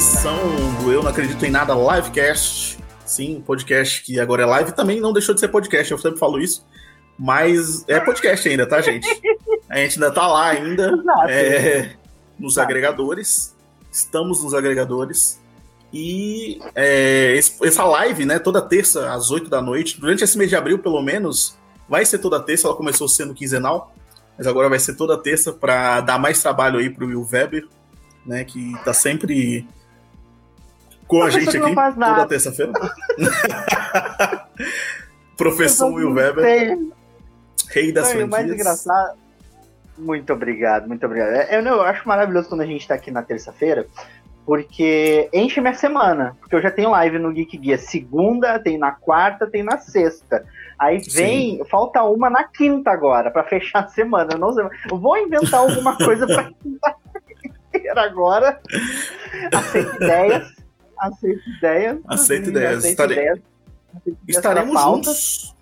edição do Eu Não Acredito em Nada Livecast. Sim, podcast que agora é live também não deixou de ser podcast, eu sempre falo isso. Mas é podcast ainda, tá, gente? A gente ainda tá lá ainda. É, nos agregadores. Estamos nos agregadores. E é, essa live, né, toda terça às 8 da noite, durante esse mês de abril, pelo menos, vai ser toda terça, ela começou sendo quinzenal, mas agora vai ser toda terça para dar mais trabalho aí pro Will Weber, né, que tá sempre com a gente aqui toda terça-feira. Professor Will Weber. Rei das franquias. mais engraçado. Muito obrigado, muito obrigado. É, eu, eu acho maravilhoso quando a gente tá aqui na terça-feira, porque enche minha semana. Porque eu já tenho live no Geek Guia segunda, tem na quarta, tem na sexta. Aí vem, Sim. falta uma na quinta agora, para fechar a semana. Eu não sei, vou inventar alguma coisa pra agora. Aceito ideias. Aceito ideias. Aceito ideias. Aceito Estare... ideias. Estaremos juntos.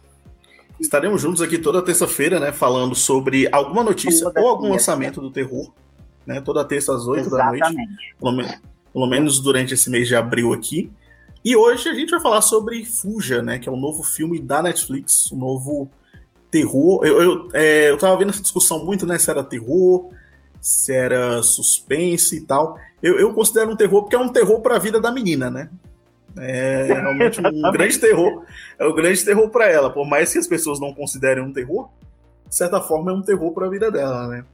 Estaremos juntos aqui toda terça-feira, né? Falando sobre alguma notícia ou algum lançamento do terror. Né, toda terça às 8 Exatamente. da noite. Pelo, me... pelo menos durante esse mês de abril aqui. E hoje a gente vai falar sobre Fuja, né? Que é o um novo filme da Netflix, um novo terror. Eu, eu, é, eu tava vendo essa discussão muito, né? Se era terror, se era suspense e tal. Eu, eu considero um terror porque é um terror para a vida da menina, né? É realmente um grande terror. É um grande terror para ela. Por mais que as pessoas não considerem um terror, de certa forma é um terror para a vida dela, né?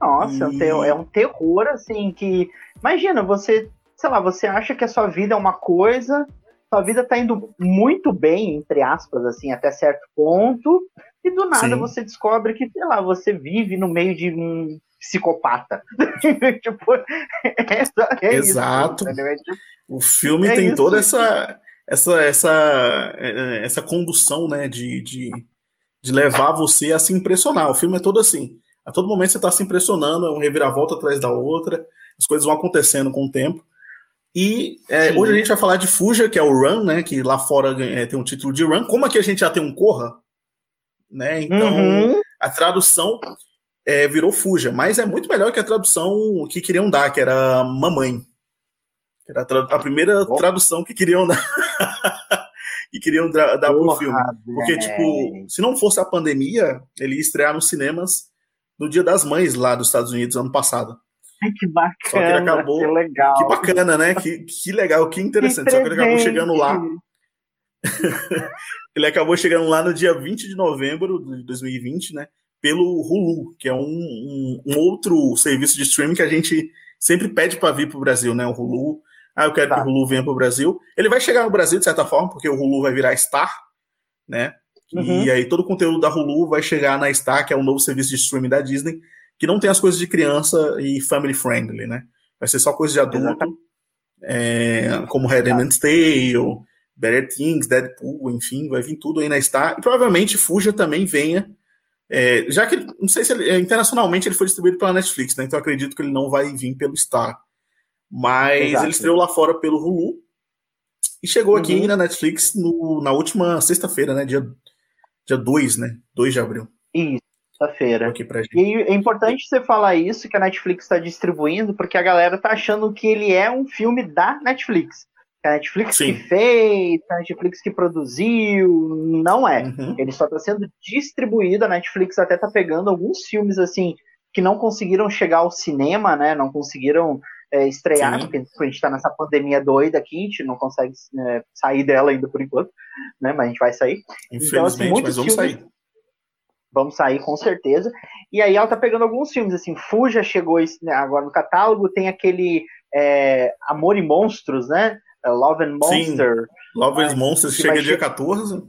Nossa, e... é, um terror, é um terror assim que. Imagina, você sei lá, você acha que a sua vida é uma coisa, sua vida tá indo muito bem, entre aspas, assim, até certo ponto, e do nada Sim. você descobre que, sei lá, você vive no meio de um psicopata. tipo, é, é Exato. Isso, é tipo, o filme é tem isso. toda essa essa essa essa condução, né, de, de, de levar você a se impressionar. O filme é todo assim. A todo momento você está se impressionando, é um reviravolta atrás da outra, as coisas vão acontecendo com o tempo. E é, hoje a gente vai falar de Fuja, que é o Run, né? Que lá fora é, tem um título de Run. Como aqui a gente já tem um Corra, né? Então uhum. a tradução é, virou Fuja, mas é muito melhor que a tradução que queriam dar, que era Mamãe. Que era a, a primeira oh. tradução que queriam dar. que queriam dar, dar pro filme. Porque, tipo, se não fosse a pandemia, ele ia estrear nos cinemas no Dia das Mães lá dos Estados Unidos ano passado. que bacana, Só que ele acabou, que legal. Que bacana, né? Que, que legal, que interessante. Que Só que ele acabou chegando lá. ele acabou chegando lá no dia 20 de novembro de 2020, né? Pelo Hulu, que é um, um, um outro serviço de streaming que a gente sempre pede para vir para o Brasil, né? O Hulu. Ah, eu quero tá. que o Hulu venha para o Brasil. Ele vai chegar no Brasil, de certa forma, porque o Hulu vai virar Star, né? Uhum. E aí todo o conteúdo da Hulu vai chegar na Star, que é um novo serviço de streaming da Disney, que não tem as coisas de criança e family friendly, né? Vai ser só coisa de adulto, é, como Handmaid's Tale, Better Things, Deadpool, enfim, vai vir tudo aí na Star. E provavelmente Fuja também venha, é, já que, não sei se ele, é, internacionalmente ele foi distribuído pela Netflix, né? Então acredito que ele não vai vir pelo Star. Mas Exato. ele estreou lá fora pelo Hulu e chegou aqui uhum. na Netflix no, na última sexta-feira, né? Dia, dia 2, né? 2 de abril. Isso feira E é importante você falar isso, que a Netflix está distribuindo, porque a galera tá achando que ele é um filme da Netflix. A Netflix Sim. que fez, a Netflix que produziu, não é. Uhum. Ele só está sendo distribuído, a Netflix até tá pegando alguns filmes assim que não conseguiram chegar ao cinema, né? Não conseguiram é, estrear, Sim. porque a gente está nessa pandemia doida aqui, a gente não consegue é, sair dela ainda por enquanto, né? Mas a gente vai sair. Então, assim, muitos mas vamos filmes, sair vamos sair com certeza. E aí ela tá pegando alguns filmes, assim, Fuja chegou né, agora no catálogo, tem aquele é, Amor e Monstros, né? É, Love and Monster. Sim, Love and Monsters chega dia 14.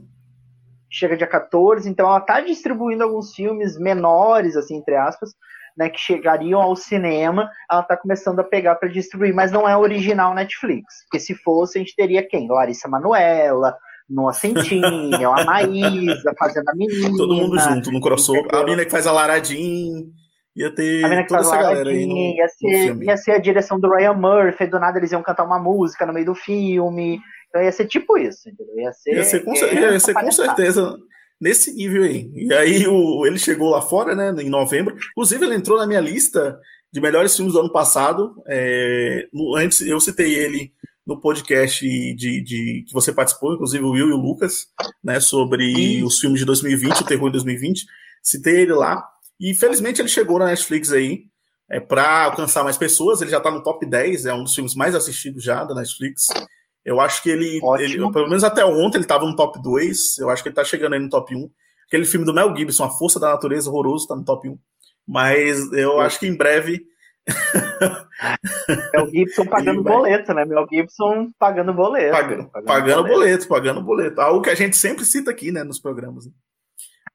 Chega dia 14, então ela tá distribuindo alguns filmes menores, assim, entre aspas, né, que chegariam ao cinema, ela tá começando a pegar para distribuir, mas não é original Netflix, porque se fosse a gente teria quem? Larissa Manuela, no Ascentinho, a Maísa fazendo a menina. Todo mundo junto no crossover. Entendeu? A menina que faz a Laradin. Ia ter a toda essa galera aí. No, ia, ser, ia ser a direção do Ryan Murphy, do nada eles iam cantar uma música no meio do filme. Então ia ser tipo isso, entendeu? Ia ser, ia ser, com, ia ser com certeza nesse nível aí. E aí o, ele chegou lá fora, né, em novembro. Inclusive, ele entrou na minha lista de melhores filmes do ano passado. É, no, antes eu citei ele no podcast de, de, que você participou, inclusive o Will e o Lucas, né, sobre os filmes de 2020, o terror de 2020. Citei ele lá. E felizmente ele chegou na Netflix aí é, para alcançar mais pessoas. Ele já está no top 10, é um dos filmes mais assistidos já da Netflix. Eu acho que ele, ele pelo menos até ontem, ele estava no top 2. Eu acho que ele está chegando aí no top 1. Aquele filme do Mel Gibson, A Força da Natureza, horroroso, está no top 1. Mas eu acho que em breve Mel Gibson pagando vai... boleto, né? Mel Gibson pagando boleto. Pagando, pagando, pagando boleto. boleto. pagando boleto. Algo que a gente sempre cita aqui, né, nos programas. Né?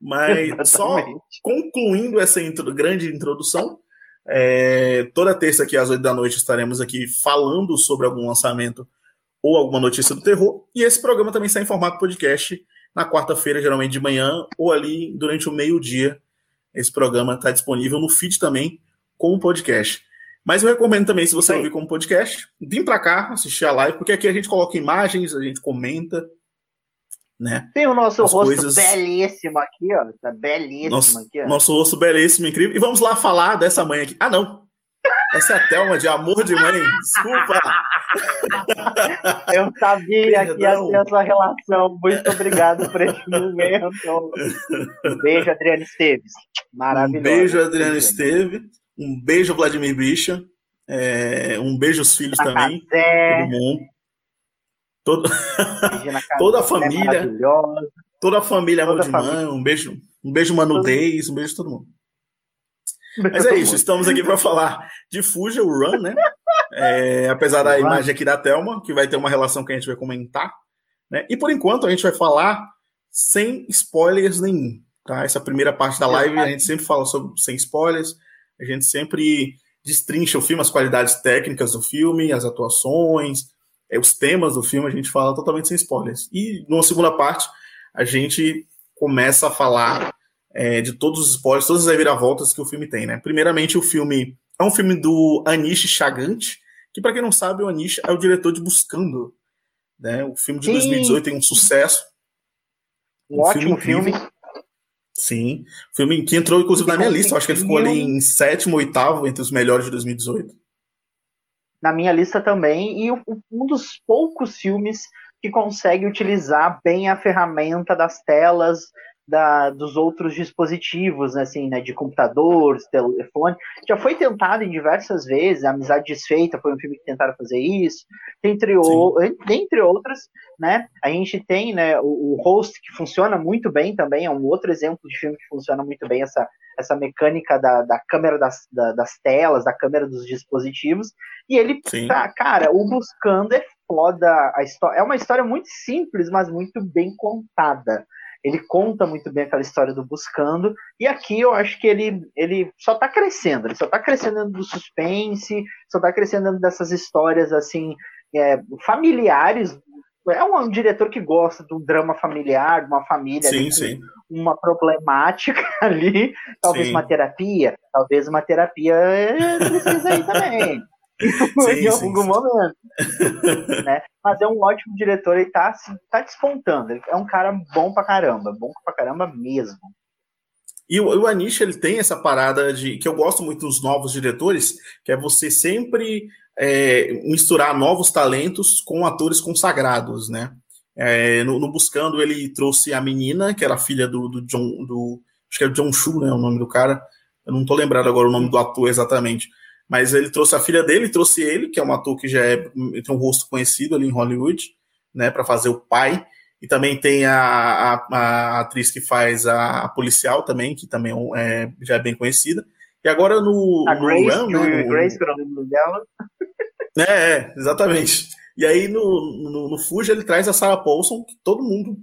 Mas só concluindo essa intro, grande introdução, é, toda terça aqui às oito da noite estaremos aqui falando sobre algum lançamento ou alguma notícia do terror. E esse programa também está em formato podcast na quarta-feira, geralmente de manhã, ou ali durante o meio-dia. Esse programa está disponível no feed também como podcast. Mas eu recomendo também, se você ouvir como podcast, vir para cá assistir a live, porque aqui a gente coloca imagens, a gente comenta, né? Tem o nosso As rosto coisas... belíssimo aqui, ó. Tá belíssimo nosso, aqui, ó. Nosso rosto belíssimo, incrível. E vamos lá falar dessa mãe aqui. Ah, não. Essa é a Thelma de Amor de Mãe. Desculpa. Eu sabia que ia ter essa relação. Muito obrigado por esse momento. Um beijo, Adriana Esteves. Maravilhoso. Um beijo, Adriana Esteves. Um beijo, Vladimir Bicha. É, um beijo aos filhos também. Todo mundo. Todo... toda a família. toda a família Amor de Mãe. Um beijo, um beijo Manudez, um beijo a todo mundo. Mas é isso, estamos aqui para falar de Fuja, o Run, né? É, apesar da imagem aqui da Thelma, que vai ter uma relação que a gente vai comentar. Né? E por enquanto a gente vai falar sem spoilers nenhum. Tá? Essa primeira parte da live a gente sempre fala sobre sem spoilers, a gente sempre destrincha o filme, as qualidades técnicas do filme, as atuações, é, os temas do filme, a gente fala totalmente sem spoilers. E numa segunda parte, a gente começa a falar é, de todos os spoilers, todas as reviravoltas que o filme tem, né? Primeiramente, o filme é um filme do Anish Chagant, que para quem não sabe, o Anish é o diretor de Buscando, né? O filme de Sim. 2018 tem um sucesso. Um, um ótimo filme. filme. Sim, filme que entrou inclusive na minha lista. Eu acho que ele ficou ali em sétimo, oitavo entre os melhores de 2018. Na minha lista também, e um dos poucos filmes que consegue utilizar bem a ferramenta das telas, da, dos outros dispositivos, né, assim, né, de computador, telefone. Já foi tentado em diversas vezes, Amizade Desfeita foi um filme que tentaram fazer isso, entre, o, entre outras, né, a gente tem, né, o, o Host, que funciona muito bem também, é um outro exemplo de filme que funciona muito bem, essa, essa mecânica da, da câmera das, da, das telas, da câmera dos dispositivos, e ele, tá, cara, o Buscando é foda, a história, é uma história muito simples, mas muito bem contada. Ele conta muito bem aquela história do Buscando. E aqui eu acho que ele, ele só está crescendo. Ele só está crescendo do suspense, só está crescendo dessas histórias assim é, familiares. É um, um, diretor que gosta de um drama familiar, de uma família, sim, ali, sim. uma problemática ali, talvez sim. uma terapia, talvez uma terapia é, precisa aí também. sim, em algum sim, momento. né? Mas é um ótimo diretor, ele tá, tá despontando. Ele é um cara bom pra caramba, bom pra caramba mesmo. E o, o Anish, ele tem essa parada de que eu gosto muito dos novos diretores, que é você sempre é, misturar novos talentos com atores consagrados, né? É, no, no, Buscando, ele trouxe a menina, que era filha do, do John, do, acho que é John Chu, né, o nome do cara. Eu não tô lembrado agora o nome do ator exatamente. Mas ele trouxe a filha dele, trouxe ele, que é um ator que já é, tem um rosto conhecido ali em Hollywood, né, para fazer o pai. E também tem a, a, a, atriz que faz a, policial também, que também é, já é bem conhecida. E agora no. A Grace, no Run, né, no, Grace, que é o nome dela. É, é, exatamente. E aí no, no, no Fuji ele traz a Sarah Paulson, que todo mundo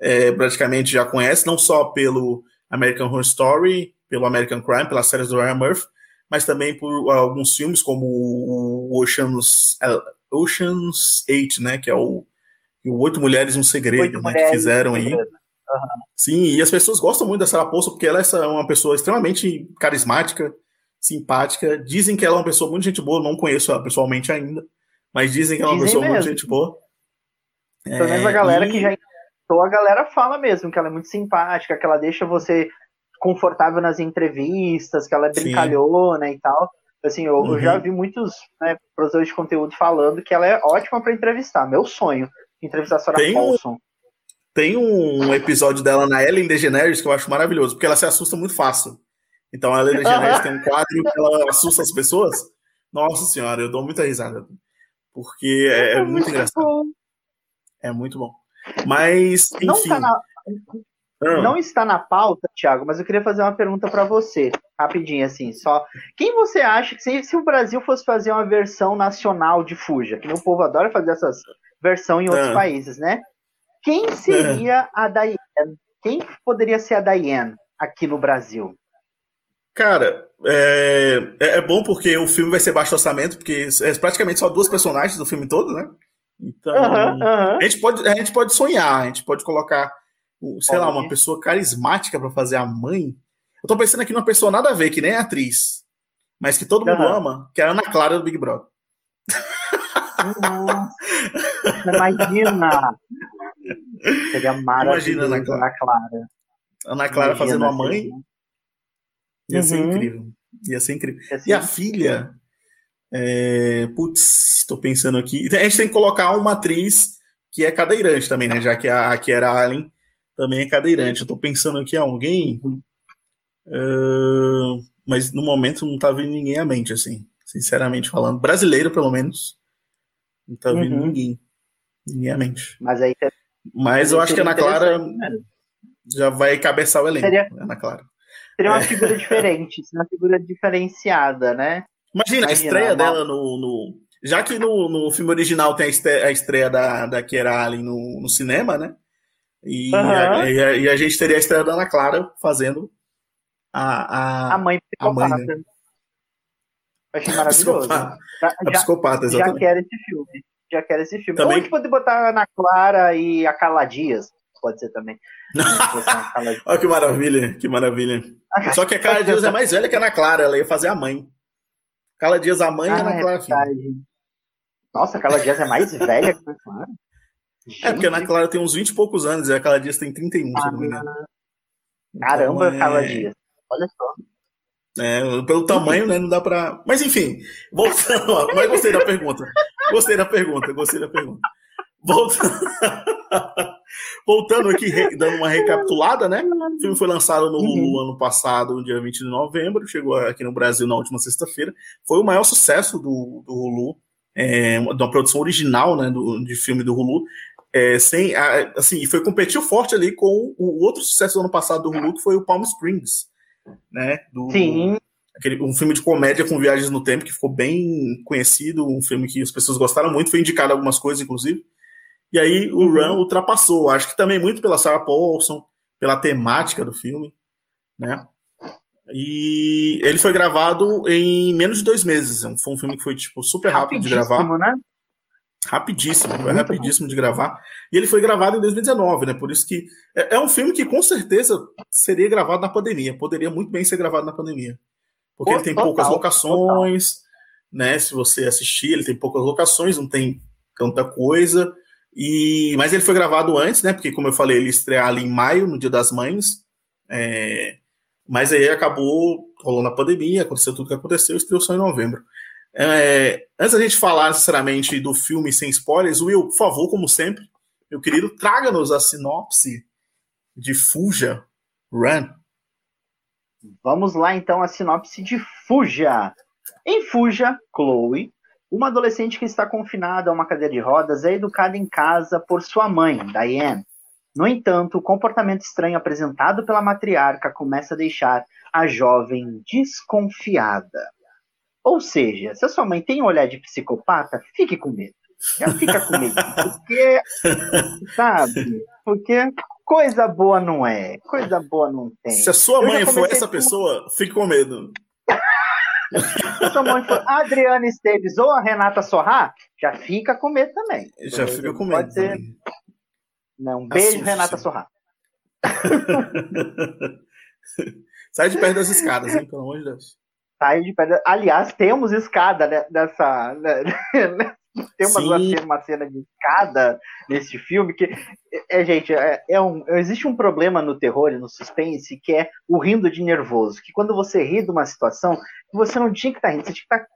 é, praticamente já conhece, não só pelo American Horror Story, pelo American Crime, pelas séries do Ryan Murphy, mas também por alguns filmes como o Ocean's, é, Ocean's 8, né, que é o, o Oito Mulheres e um Segredo, né, que fizeram aí. Uhum. Sim, e as pessoas gostam muito da Sarah Paulson porque ela é uma pessoa extremamente carismática, simpática. Dizem que ela é uma pessoa muito gente boa, não conheço ela pessoalmente ainda, mas dizem que ela é uma dizem pessoa mesmo. muito gente boa. Pelo menos a galera e... que já então a galera fala mesmo que ela é muito simpática, que ela deixa você confortável nas entrevistas, que ela é brincalhona Sim. e tal. Assim, eu, uhum. eu já vi muitos né, produtores de conteúdo falando que ela é ótima para entrevistar. Meu sonho, entrevistar a Sarah tem Paulson. Um, tem um episódio dela na Ellen DeGeneres que eu acho maravilhoso, porque ela se assusta muito fácil. Então a Ellen DeGeneres uhum. tem um quadro que ela assusta as pessoas. Nossa senhora, eu dou muita risada. Porque é, é muito engraçado. É muito bom. Mas, enfim. Não, tá na... Não está na pauta, Thiago, mas eu queria fazer uma pergunta para você, rapidinho assim, só. Quem você acha que se, se, o Brasil fosse fazer uma versão nacional de Fuja, que o povo adora fazer essas versões em outros ah. países, né? Quem seria ah. a Diane? Quem poderia ser a Diane aqui no Brasil? Cara, é, é, é bom porque o filme vai ser baixo orçamento, porque é praticamente só duas personagens do filme todo, né? Então, a, gente pode, a gente pode sonhar, a gente pode colocar sei lá, uma pessoa carismática para fazer a mãe. Eu tô pensando aqui numa pessoa nada a ver, que nem é atriz, mas que todo mundo uhum. ama, que é a Ana Clara do Big Brother. imagina! Seria maravilhoso Imagina Ana Clara. Ana Clara, Ana Clara imagina fazendo a mãe. Ia ser uhum. incrível. Ia ser incrível. Ia ser e a filha. É... Putz, tô pensando aqui. A gente tem que colocar uma atriz que é cadeirante também, né? Já que a que era a Allen também é cadeirante. Eu tô pensando aqui alguém, uh, mas no momento não tá vindo ninguém à mente, assim, sinceramente falando. Brasileiro, pelo menos, não tá vindo uhum. ninguém. Ninguém à mente. Mas aí. Mas eu acho que a Ana Clara já vai cabeçar o elenco. Seria, Ana Clara. Seria uma é. figura diferente, uma figura diferenciada, né? Imagina, Imagina a estreia uma... dela no, no, Já que no, no filme original tem a estreia, a estreia da, da Kiera Allen no, no cinema, né? E, uhum. a, e, a, e, a, gente teria a estreia da Ana Clara fazendo a, a, a mãe psicopata. A mãe, né? Achei maravilhoso. A psicopata, já, psicopata exatamente. Já quero esse filme. Já quero esse filme. Também... Ou a gente pode botar a Ana Clara e a Carla Dias. Pode ser também. Olha que maravilha, que maravilha. Só que a Carla Dias é mais velha que a Ana Clara, ela ia fazer a mãe. Carla Dias a mãe ah, e a Ana Clara é Nossa, a Carla Dias é mais velha que a Ana Clara. É, porque a Ana Clara tem uns 20 e poucos anos e a Carla Dias tem 31, ah, se não me engano. Caramba, então, é... Carla Dias. Olha só. É, pelo tamanho, né? Não dá pra. Mas enfim, voltando. mas gostei da pergunta. Gostei da pergunta, gostei da pergunta. Voltando, voltando aqui, dando uma recapitulada, né? O filme foi lançado no Hulu uhum. ano passado, no dia 20 de novembro, chegou aqui no Brasil na última sexta-feira. Foi o maior sucesso do, do Hulu, é, de uma produção original né, do, de filme do Hulu. É, sem, assim, foi competiu forte ali com o outro sucesso do ano passado do Hulu, que foi o Palm Springs, né? Do, Sim. Aquele, um filme de comédia com viagens no tempo que ficou bem conhecido, um filme que as pessoas gostaram muito, foi indicado algumas coisas, inclusive. E aí o uhum. Run ultrapassou, acho que também muito pela Sarah Paulson, pela temática do filme, né? E ele foi gravado em menos de dois meses. Foi um filme que foi tipo super rápido de gravar. Né? Rapidíssimo, foi rapidíssimo de gravar. E ele foi gravado em 2019, né? Por isso que é, é, um filme que com certeza seria gravado na pandemia. Poderia muito bem ser gravado na pandemia. Porque ele tem total, poucas locações, total. né? Se você assistir, ele tem poucas locações, não tem tanta coisa. E mas ele foi gravado antes, né? Porque como eu falei, ele estrear ali em maio, no Dia das Mães. É... Mas aí acabou rolando a pandemia, aconteceu tudo que aconteceu, estreou só em novembro. É, antes da gente falar, sinceramente, do filme sem spoilers, Will, por favor, como sempre, meu querido, traga-nos a sinopse de Fuja Run. Vamos lá, então, a sinopse de Fuja. Em Fuja, Chloe, uma adolescente que está confinada a uma cadeira de rodas, é educada em casa por sua mãe, Diane. No entanto, o comportamento estranho apresentado pela matriarca começa a deixar a jovem desconfiada. Ou seja, se a sua mãe tem um olhar de psicopata, fique com medo. Já fica com medo. Porque, sabe? Porque coisa boa não é. Coisa boa não tem. Se a sua mãe for essa com... pessoa, fique com medo. Se a sua mãe for a Adriana Esteves ou a Renata Sorrá, já fica com medo também. Já fica com medo. Pode ser. Não, um beijo, Assuste. Renata Sorrá. Sai de perto das escadas, hein? Pelo amor de Deus sai de pedra. Aliás, temos escada né, nessa, né, Tem uma, uma cena de escada nesse filme que, é, gente, é, é, um, existe um problema no terror e no suspense que é o rindo de nervoso. Que quando você ri de uma situação, você não tinha que estar tá rindo, você tinha que estar. Tá...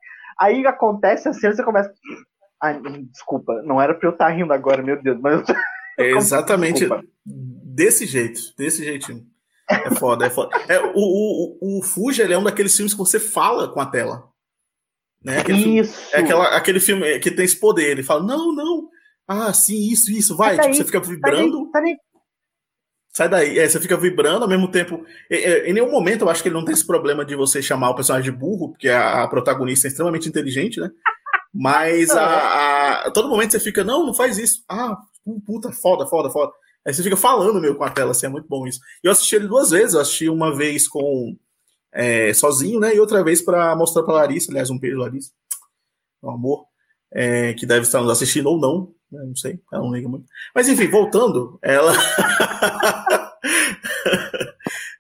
Aí acontece a cena, você começa. Ai, desculpa, não era pra eu estar tá rindo agora, meu Deus, mas É exatamente desse jeito, desse jeitinho. É foda, é foda. É, o, o, o Fuji é um daqueles filmes que você fala com a tela. Né? Aquele isso. Filme, é aquela, aquele filme que tem esse poder. Ele fala, não, não. Ah, sim, isso, isso, vai. Tipo, você fica vibrando. Sai daí, sai daí. É, você fica vibrando ao mesmo tempo. em nenhum momento eu acho que ele não tem esse problema de você chamar o personagem de burro, porque a, a protagonista é extremamente inteligente, né? Mas a, a, a, todo momento você fica, não, não faz isso. Ah, puta, foda, foda, foda. Aí você fica falando meu com a tela, assim, é muito bom isso. Eu assisti ele duas vezes, eu assisti uma vez com é, sozinho, né? E outra vez para mostrar para Larissa, aliás, um beijo, Larissa, meu amor, é, que deve estar nos assistindo ou não, né, não sei, ela não liga muito. Mas enfim, voltando, ela.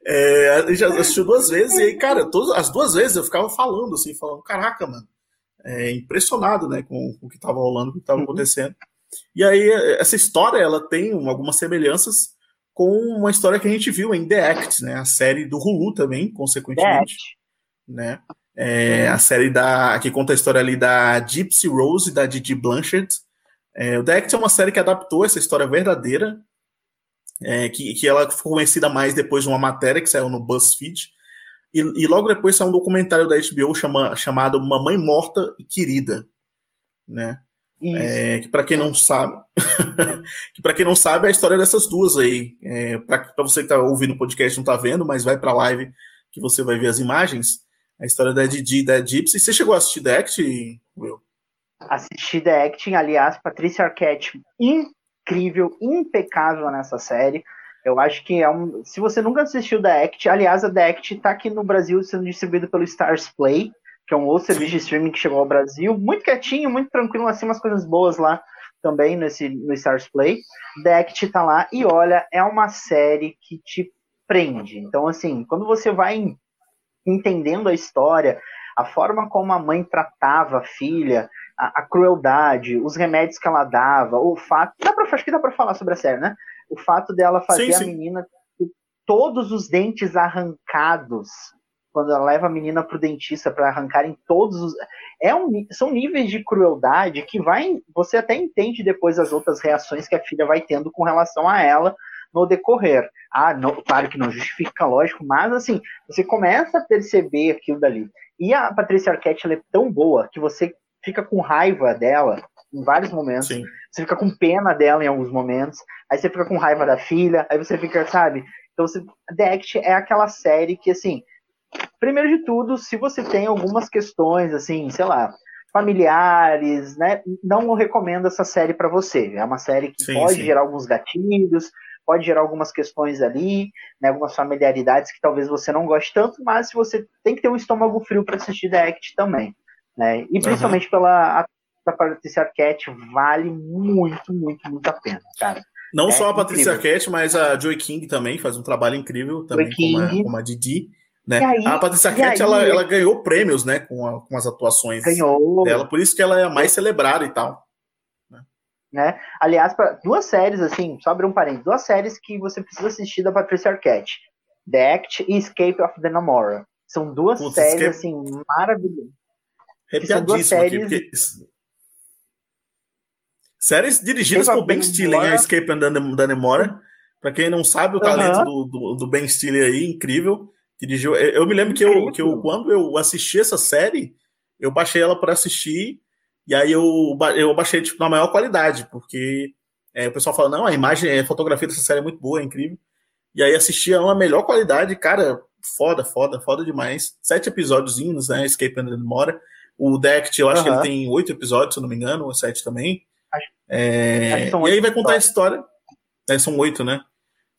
é, já assistiu duas vezes, e aí, cara, todas, as duas vezes eu ficava falando, assim, falando, caraca, mano, é, impressionado, né, com, com o que estava rolando, o que estava uhum. acontecendo. E aí, essa história, ela tem algumas semelhanças com uma história que a gente viu em The Act, né? A série do Hulu também, consequentemente. Né? É, a série da, que conta a história ali da Gypsy Rose e da Didi Blanchard. É, o The Act é uma série que adaptou essa história verdadeira, é, que, que ela ficou conhecida mais depois de uma matéria que saiu no BuzzFeed. E, e logo depois saiu um documentário da HBO chama, chamado Mamãe Morta e Querida, né? É, que para quem não sabe, que para quem não sabe é a história dessas duas aí. É, para você que está ouvindo o podcast não está vendo, mas vai para a live que você vai ver as imagens. A história da Didi e da Gypsy. Você chegou a assistir The Act, Will? Assisti The Acting, aliás, Patrícia Arquette, incrível, impecável nessa série. Eu acho que é um. Se você nunca assistiu The Act, aliás, a The Act está aqui no Brasil sendo distribuído pelo Stars Play que é um outro serviço de streaming que chegou ao Brasil, muito quietinho, muito tranquilo, assim, umas coisas boas lá também nesse, no Stars Play. Deck tá lá e olha, é uma série que te prende. Então, assim, quando você vai entendendo a história, a forma como a mãe tratava a filha, a, a crueldade, os remédios que ela dava, o fato. Dá pra, acho que dá pra falar sobre a série, né? O fato dela fazer sim, sim. a menina todos os dentes arrancados quando ela leva a menina pro dentista para arrancarem todos os. É um, são níveis de crueldade que vai. Você até entende depois as outras reações que a filha vai tendo com relação a ela no decorrer. Ah, não, claro que não justifica, lógico, mas assim, você começa a perceber aquilo dali. E a Patrícia Arquette é tão boa que você fica com raiva dela em vários momentos. Sim. Você fica com pena dela em alguns momentos. Aí você fica com raiva da filha. Aí você fica, sabe? Então, você, The Act é aquela série que, assim, Primeiro de tudo, se você tem algumas questões, assim, sei lá, familiares, né? Não recomendo essa série para você. É uma série que sim, pode sim. gerar alguns gatilhos, pode gerar algumas questões ali, né, algumas familiaridades que talvez você não goste tanto, mas se você tem que ter um estômago frio para assistir The Act também, né? E principalmente uhum. pela a Patrícia Arquette vale muito, muito, muito a pena, cara. Não é só a Patrícia Arquette, mas a Joy King também faz um trabalho incrível também como a, como a Didi. Né? Aí, a Patrícia Arquette, ela, ela ganhou prêmios, né, com, a, com as atuações ganhou. dela, por isso que ela é a mais celebrada e tal. Né? né? Aliás, pra, duas séries, assim, só abrir um parênteses, duas séries que você precisa assistir da Patrícia Arquette, The Act e Escape of the Namora. São duas séries, escape... assim, maravilhosas. Arrepiadíssimo séries... aqui, porque... Séries dirigidas por Ben Stiller, né? Escape and the Namora. Pra quem não sabe, o talento do, do, do Ben Stiller aí, incrível dirigiu. Eu me lembro que eu, que eu quando eu assisti essa série, eu baixei ela para assistir e aí eu, eu baixei tipo, na maior qualidade, porque é, o pessoal fala, não, a imagem, a fotografia dessa série é muito boa, é incrível. E aí assisti a uma melhor qualidade, cara, foda, foda, foda demais. Sete episódios, né? Escape and Demora. O Deck, eu acho que ele tem oito episódios, se eu não me engano, ou sete também. Acho, é, acho e aí vai contar a história. É, são oito, né?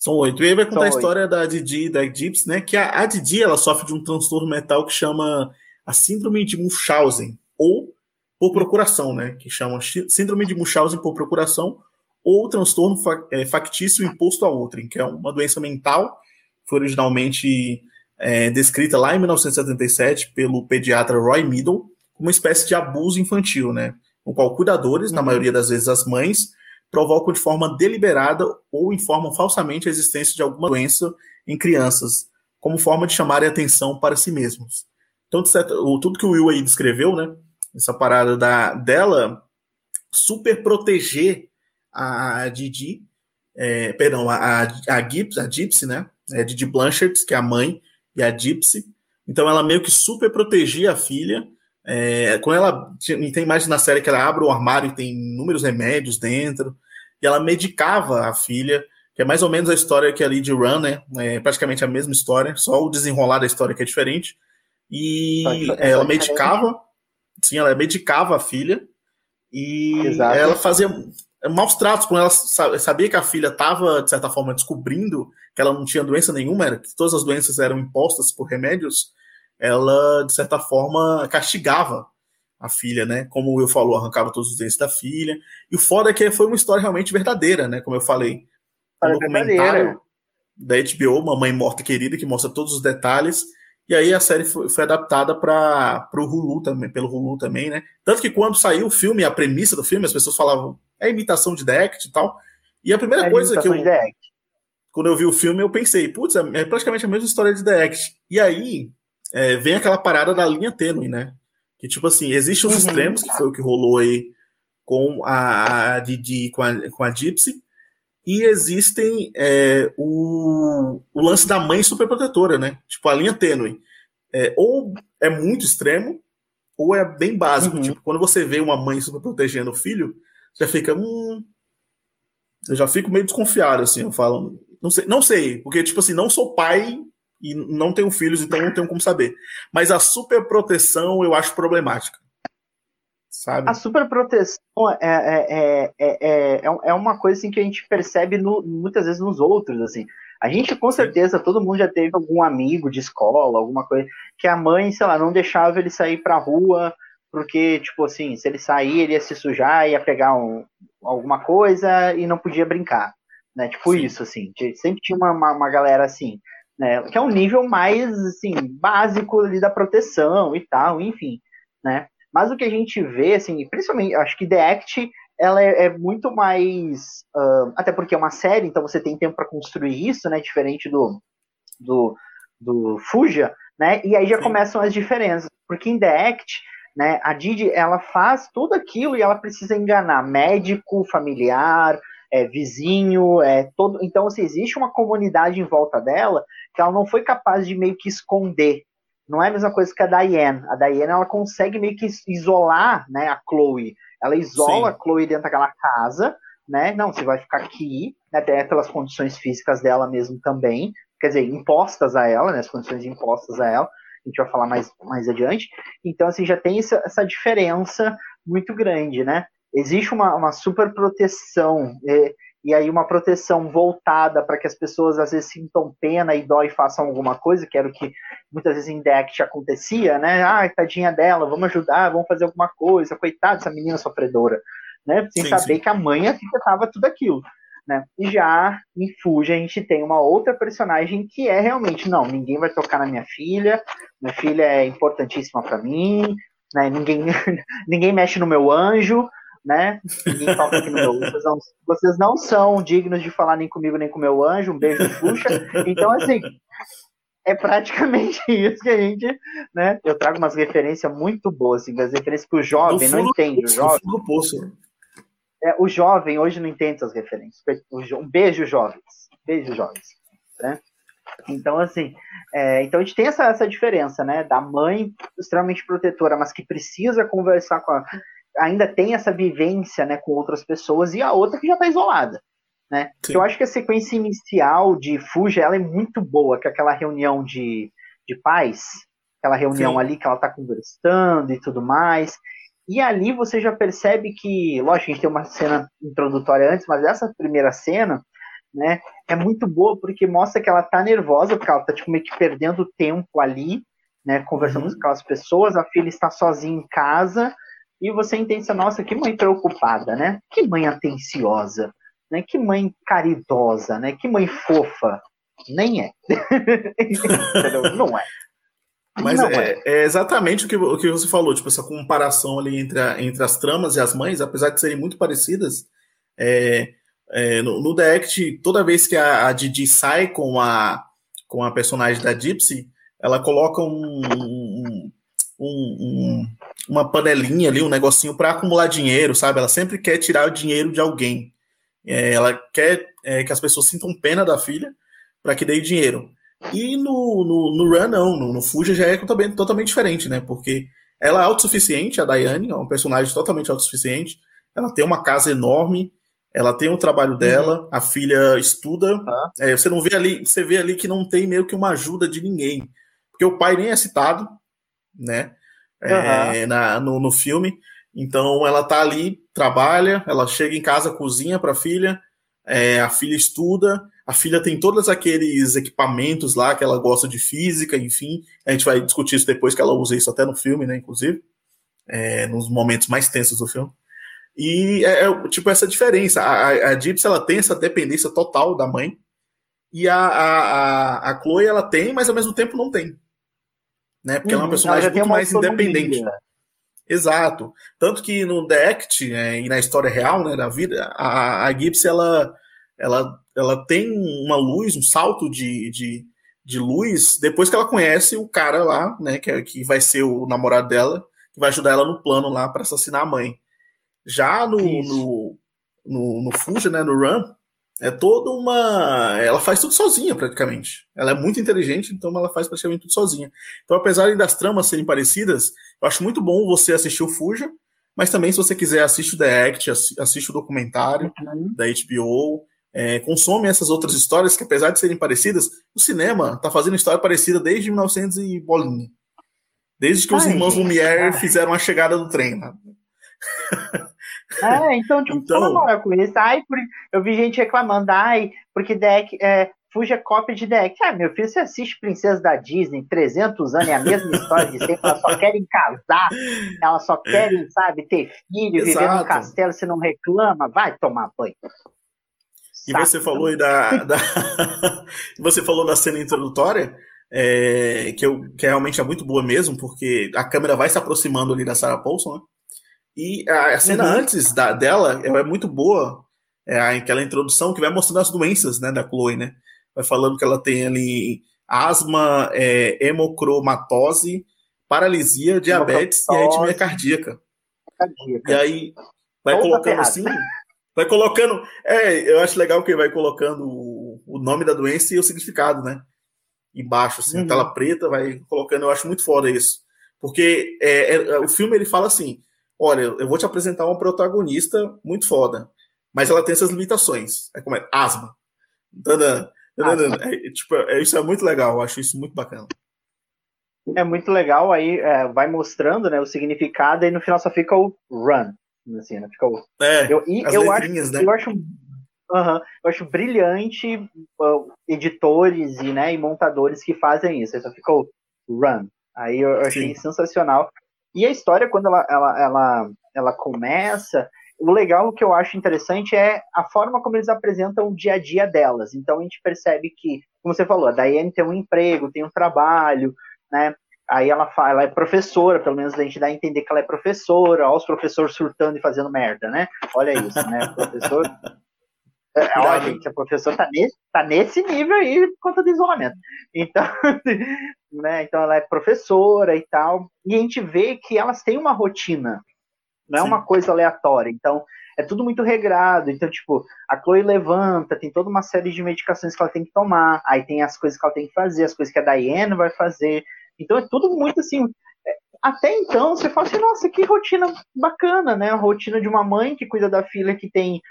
São oito. E aí vai contar São a história oito. da Didi e da Gypsy, né? Que a, a Didi ela sofre de um transtorno mental que chama a síndrome de Munchausen, ou por procuração, né? Que chama síndrome de Munchausen por procuração, ou transtorno é, factício imposto a outrem, que é uma doença mental, foi originalmente é, descrita lá em 1977 pelo pediatra Roy Middle como uma espécie de abuso infantil, né? no qual cuidadores, uhum. na maioria das vezes as mães, provocam de forma deliberada ou informam falsamente a existência de alguma doença em crianças, como forma de chamar a atenção para si mesmos. Então, o, tudo que o Will aí descreveu, né? Essa parada da, dela super proteger a Didi, é, perdão, a, a, Gibbs, a Gypsy, né? É Didi Blanchard, que é a mãe, e a Gypsy. Então ela meio que super protegia a filha. É, quando ela tem mais na série que ela abre o armário e tem inúmeros remédios dentro, e ela medicava a filha, que é mais ou menos a história que a Lady Run, né? É praticamente a mesma história, só o desenrolar da história que é diferente. E ela medicava, sim, ela medicava a filha e Exato. ela fazia maus tratos com ela, sabia que a filha estava, de certa forma, descobrindo que ela não tinha doença nenhuma, era, que todas as doenças eram impostas por remédios, ela, de certa forma, castigava a filha, né? Como eu falou, arrancava todos os dentes da filha. E o foda é que foi uma história realmente verdadeira, né? Como eu falei. Um documentário da HBO, Mamãe Morta Querida, que mostra todos os detalhes. E aí a série foi, foi adaptada para o Hulu também, pelo Hulu também, né? Tanto que quando saiu o filme, a premissa do filme, as pessoas falavam, é imitação de The Act e tal. E a primeira é coisa que eu. Quando eu vi o filme, eu pensei, putz, é, é praticamente a mesma história de The Act. E aí é, vem aquela parada da linha tênue, né? Que, tipo assim, existem os uhum. extremos, que foi o que rolou aí com a, a Didi, com a, com a Gypsy, e existem é, o, o lance da mãe superprotetora, né? Tipo, a linha tênue. É, ou é muito extremo, ou é bem básico. Uhum. Tipo, quando você vê uma mãe superprotegendo o filho, já fica. Hum, eu já fico meio desconfiado, assim. Eu falo. Não sei, não sei, porque, tipo assim, não sou pai e não tenho filhos, então não tenho como saber. Mas a superproteção eu acho problemática. Sabe? A superproteção é, é, é, é, é uma coisa assim, que a gente percebe no, muitas vezes nos outros. assim. A gente, com certeza, todo mundo já teve algum amigo de escola, alguma coisa, que a mãe, sei lá, não deixava ele sair pra rua, porque, tipo assim, se ele sair, ele ia se sujar, ia pegar um, alguma coisa e não podia brincar. Né? Tipo Sim. isso, assim. Sempre tinha uma, uma, uma galera assim né? Que é um nível mais assim básico ali da proteção e tal, enfim, né? Mas o que a gente vê, assim, principalmente, acho que The Act ela é, é muito mais, uh, até porque é uma série, então você tem tempo para construir isso, né? Diferente do do, do Fuja, né? E aí já Sim. começam as diferenças, porque em The Act né, a Didi ela faz tudo aquilo e ela precisa enganar médico, familiar, é, vizinho, é, todo. Então, assim, existe uma comunidade em volta dela que ela não foi capaz de meio que esconder. Não é a mesma coisa que a Diane. A Diane ela consegue meio que isolar, né, a Chloe. Ela isola Sim. a Chloe dentro daquela casa, né? Não, você vai ficar aqui, né, até pelas condições físicas dela mesmo também, quer dizer, impostas a ela, né, as condições impostas a ela. A gente vai falar mais, mais adiante. Então, assim, já tem essa, essa diferença muito grande, né? Existe uma, uma super proteção e, e aí uma proteção voltada para que as pessoas às vezes sintam pena e dó e façam alguma coisa, que era o que muitas vezes em Deck acontecia, né? Ah, tadinha dela, vamos ajudar, vamos fazer alguma coisa, coitada dessa menina sofredora, né? Sem sim, saber sim. que a mãe estava tudo aquilo. Né? E já em Fuji a gente tem uma outra personagem que é realmente, não, ninguém vai tocar na minha filha, minha filha é importantíssima para mim, né? ninguém, ninguém mexe no meu anjo, né? Ninguém toca aqui no meu. Vocês não, vocês não são dignos de falar nem comigo nem com meu anjo. Um beijo, puxa. Então, assim, é praticamente isso que a gente, né? Eu trago umas referências muito boas, assim, as referências que o jovem não entende. O jovem, poço. É, o jovem hoje não entende essas referências. Um beijo, jovens. Beijo, jovens. Né? Então, assim, é, então a gente tem essa, essa diferença, né? Da mãe extremamente protetora, mas que precisa conversar com a ainda tem essa vivência né, com outras pessoas e a outra que já está isolada. Né? Eu acho que a sequência inicial de Fuja ela é muito boa, que é aquela reunião de, de pais, aquela reunião Sim. ali que ela está conversando e tudo mais. E ali você já percebe que, lógico, a gente tem uma cena introdutória antes, mas essa primeira cena, né, é muito boa porque mostra que ela tá nervosa, porque ela tá tipo, meio que perdendo tempo ali, né, conversando uhum. com aquelas pessoas, a filha está sozinha em casa, e você entende, nossa, que mãe preocupada, né? Que mãe atenciosa, né? Que mãe caridosa, né? Que mãe fofa. Nem é. Não é. Mas é, é, exatamente o que, o que você falou, tipo, essa comparação ali entre, a, entre as tramas e as mães, apesar de serem muito parecidas, é, é, no, no Act, toda vez que a, a Didi sai com a, com a personagem da Gypsy, ela coloca um, um, um, uma panelinha ali, um negocinho para acumular dinheiro, sabe? Ela sempre quer tirar o dinheiro de alguém. É, ela quer é, que as pessoas sintam pena da filha para que dê dinheiro. E no, no, no Run, não. No, no Fuja já é totalmente, totalmente diferente, né? Porque ela é autossuficiente, a Daiane, é um personagem totalmente autossuficiente. Ela tem uma casa enorme, ela tem o trabalho dela, uhum. a filha estuda. Uhum. É, você não vê ali, você vê ali que não tem meio que uma ajuda de ninguém. Porque o pai nem é citado, né? É, na, no, no filme. Então ela tá ali, trabalha, ela chega em casa, cozinha para a filha, é, a filha estuda, a filha tem todos aqueles equipamentos lá que ela gosta de física, enfim. A gente vai discutir isso depois, que ela usa isso até no filme, né? Inclusive, é, nos momentos mais tensos do filme. E é, é tipo essa diferença. A, a, a Gypsy ela tem essa dependência total da mãe. E a, a, a Chloe ela tem, mas ao mesmo tempo não tem. Né? Porque uhum, ela é uma uhum. personagem muito mais independente. Exato. Tanto que no The Act é, e na história real né, da vida, a, a Gypsy ela, ela, ela tem uma luz, um salto de, de, de luz depois que ela conhece o cara lá, né, que, é, que vai ser o namorado dela, que vai ajudar ela no plano lá para assassinar a mãe. Já no, no, no, no Fuja, né, no Run, é toda uma. Ela faz tudo sozinha, praticamente. Ela é muito inteligente, então ela faz praticamente tudo sozinha. Então, apesar das tramas serem parecidas, eu acho muito bom você assistir o Fuja, mas também, se você quiser, assiste o The Act, assiste o documentário uhum. da HBO. É, consome essas outras histórias que, apesar de serem parecidas, o cinema tá fazendo história parecida desde 1900 e bolinha. Desde que Ai, os irmãos Lumière fizeram a chegada do trem. Né? É, então, tipo, então... não com isso. Ai, por... eu vi gente reclamando, ai, porque deck, é, fuja cópia de deck. Ah, meu filho, você assiste Princesa da Disney, 300 anos, é a mesma história de sempre, elas só querem casar, elas só querem, sabe, ter filho, Exato. viver no castelo, você não reclama, vai tomar banho. E você falou aí da, da... você falou da cena introdutória, é, que, eu, que realmente é muito boa mesmo, porque a câmera vai se aproximando ali da Sarah Paulson, né? E a cena uhum. antes da, dela é muito boa, é aquela introdução que vai mostrando as doenças né, da Chloe, né? Vai falando que ela tem ali asma, é, hemocromatose, paralisia, diabetes e arritmia cardíaca. cardíaca. E aí vai colocando assim, vai colocando. É, eu acho legal que vai colocando o, o nome da doença e o significado, né? Embaixo, assim, uhum. tela preta, vai colocando. Eu acho muito foda isso. Porque é, é, o filme ele fala assim: olha, eu vou te apresentar uma protagonista muito foda, mas ela tem essas limitações. É como é? Asma. Tadã, tadã, é, tipo, é, isso é muito legal, eu acho isso muito bacana. É muito legal, aí é, vai mostrando né, o significado e no final só fica o run. Assim, né, fica o... É, eu, e eu acho, né? eu acho Uhum. Eu acho brilhante uh, editores e, né, e montadores que fazem isso. Aí só ficou run. Aí eu, eu achei sensacional. E a história, quando ela, ela, ela, ela começa, o legal que eu acho interessante é a forma como eles apresentam o dia a dia delas. Então a gente percebe que, como você falou, a Diane tem um emprego, tem um trabalho, né? Aí ela, fala, ela é professora, pelo menos a gente dá a entender que ela é professora, olha os professores surtando e fazendo merda, né? Olha isso, né? Professor. É, olha, gente, a professora tá nesse, tá nesse nível aí por conta do isolamento. Então, né, então ela é professora e tal. E a gente vê que elas têm uma rotina. Não é Sim. uma coisa aleatória. Então, é tudo muito regrado. Então, tipo, a Chloe levanta, tem toda uma série de medicações que ela tem que tomar. Aí tem as coisas que ela tem que fazer, as coisas que a Diane vai fazer. Então é tudo muito assim. É, até então, você fala assim, nossa, que rotina bacana, né? A rotina de uma mãe que cuida da filha que tem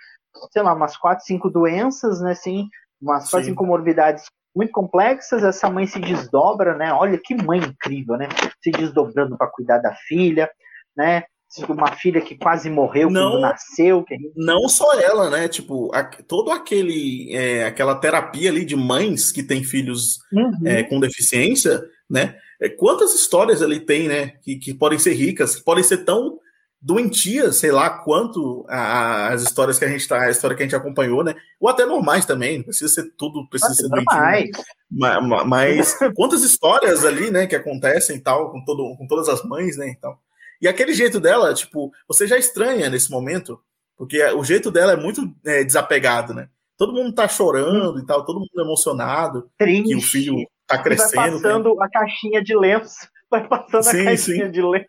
sei lá, umas quatro, cinco doenças, né, assim, umas quatro, cinco comorbidades muito complexas, essa mãe se desdobra, né, olha que mãe incrível, né, se desdobrando para cuidar da filha, né, uma filha que quase morreu não, quando nasceu. Que... Não só ela, né? Tipo, a, todo aquele é, aquela terapia ali de mães que têm filhos uhum. é, com deficiência, né? É, quantas histórias ele tem, né? Que, que podem ser ricas, que podem ser tão doentias, sei lá quanto a, as histórias que a gente tá, a história que a gente acompanhou, né? Ou até normais também, não precisa ser tudo, precisa ser doentio. Né? Mas, mas quantas histórias ali, né, que acontecem e tal, com, todo, com todas as mães, né, e tal. E aquele jeito dela, tipo, você já estranha nesse momento, porque o jeito dela é muito é, desapegado, né? Todo mundo tá chorando e tal, todo mundo emocionado. Triste. Que o filho tá crescendo. Vai passando né? a caixinha de lenço. Vai passando sim, a caixinha sim. de lenço.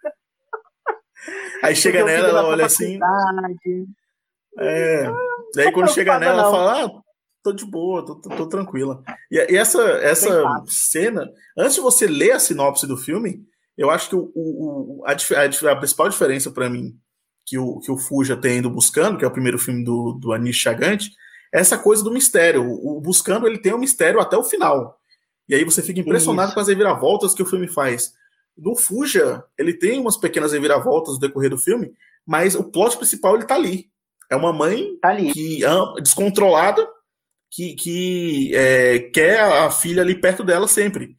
Aí chega nela, ela olha assim. É. E aí quando chega nela, ela fala: ah, tô de boa, tô, tô, tô tranquila. E, e, essa, essa cena, antes de você ler a sinopse do filme, eu acho que o, o, a, a, a principal diferença para mim que o, que o Fuja tem indo buscando, que é o primeiro filme do, do Anish Chagante, é essa coisa do mistério. O, o buscando ele tem um mistério até o final. E aí você fica impressionado Isso. com as reviravoltas que o filme faz. No Fuja, ele tem umas pequenas reviravoltas no decorrer do filme, mas o plot principal ele tá ali. É uma mãe tá que descontrolada que, que é, quer a filha ali perto dela sempre.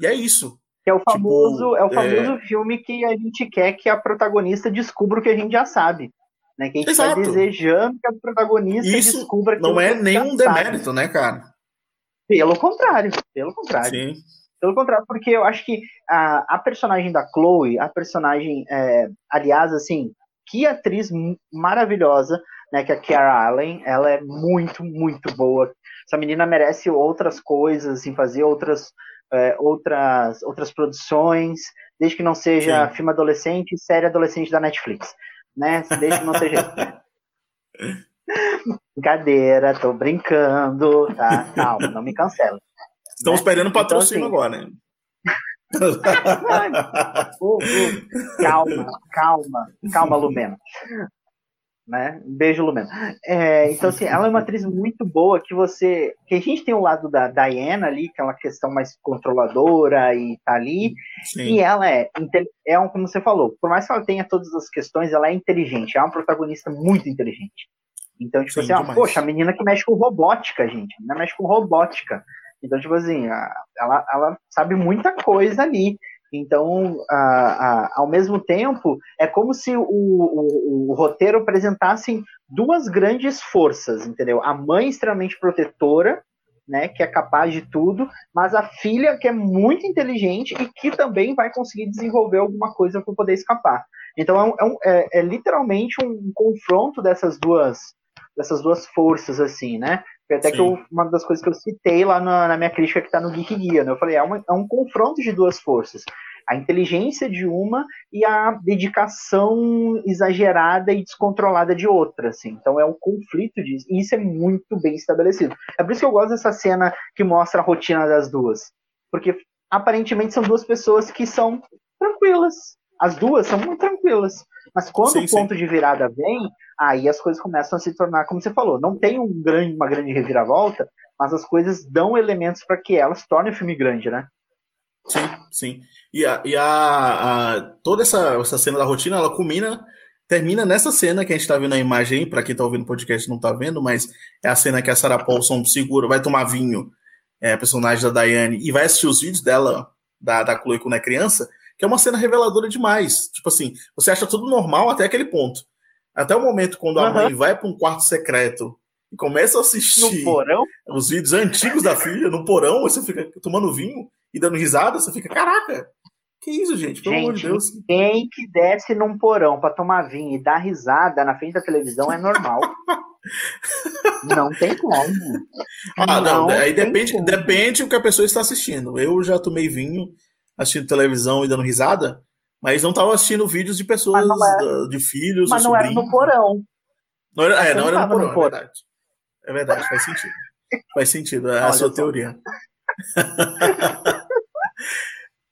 E é isso. é o tipo, famoso, tipo, é o famoso é... filme que a gente quer que a protagonista descubra o que a gente já sabe. Né? Que a gente Exato. tá desejando que a protagonista isso descubra Não é nenhum demérito, sabe. né, cara? Pelo contrário, pelo contrário. Sim. Pelo contrário, porque eu acho que a, a personagem da Chloe, a personagem, é, aliás, assim, que atriz maravilhosa, né, que é a Kiara Allen, ela é muito, muito boa. Essa menina merece outras coisas, assim, fazer outras, é, outras, outras produções, desde que não seja Sim. filme adolescente e série adolescente da Netflix, né? Desde que não seja. Brincadeira, tô brincando, tá? Calma, não me cancela. Estão né? esperando então, patrocínio então, assim, agora, né? calma, calma, calma, Lumena. Né? Beijo, Lumena. É, então, assim, ela é uma atriz muito boa que você. Que a gente tem o lado da Diana ali, que é uma questão mais controladora e tá ali. Sim. E ela é, é um, como você falou, por mais que ela tenha todas as questões, ela é inteligente, é uma protagonista muito inteligente. Então, tipo Sim, assim, ó, poxa, a menina que mexe com robótica, gente. A menina mexe com robótica. Então, tipo assim, ela, ela sabe muita coisa ali. Então, a, a, ao mesmo tempo, é como se o, o, o, roteiro apresentasse duas grandes forças, entendeu? A mãe extremamente protetora, né, que é capaz de tudo, mas a filha que é muito inteligente e que também vai conseguir desenvolver alguma coisa para poder escapar. Então, é, um, é, é, é literalmente um confronto dessas duas dessas duas forças, assim, né? Foi até Sim. que eu, uma das coisas que eu citei lá na, na minha crítica que está no Geek Guia, né? Eu falei, é, uma, é um confronto de duas forças. A inteligência de uma e a dedicação exagerada e descontrolada de outra, assim. Então é um conflito disso. E isso é muito bem estabelecido. É por isso que eu gosto dessa cena que mostra a rotina das duas. Porque aparentemente são duas pessoas que são tranquilas. As duas são muito tranquilas. Mas quando sim, o ponto sim. de virada vem, aí as coisas começam a se tornar, como você falou, não tem um grande, uma grande reviravolta, mas as coisas dão elementos para que elas tornem o filme grande, né? Sim, sim. E, a, e a, a, toda essa, essa cena da rotina, ela culmina, termina nessa cena que a gente tá vendo a imagem, para quem tá ouvindo o podcast não tá vendo, mas é a cena que a Sarah Paulson segura, vai tomar vinho, é a personagem da Diane, e vai assistir os vídeos dela, da, da Chloe quando é criança, que é uma cena reveladora demais. Tipo assim, você acha tudo normal até aquele ponto. Até o momento quando a uhum. mãe vai para um quarto secreto e começa a assistir os vídeos antigos da filha no porão, você fica tomando vinho e dando risada, você fica, caraca, que isso, gente? Pelo gente, amor de Deus. Quem que desce num porão para tomar vinho e dar risada na frente da televisão é normal. não tem como. Ah, não, não aí depende, como. depende o que a pessoa está assistindo. Eu já tomei vinho assistindo televisão e dando risada, mas não estava assistindo vídeos de pessoas, era, de filhos. Mas não era no porão. Não era, é, não era no porão, no porão, é verdade. É verdade, faz sentido. Faz sentido, é a Olha sua só. teoria.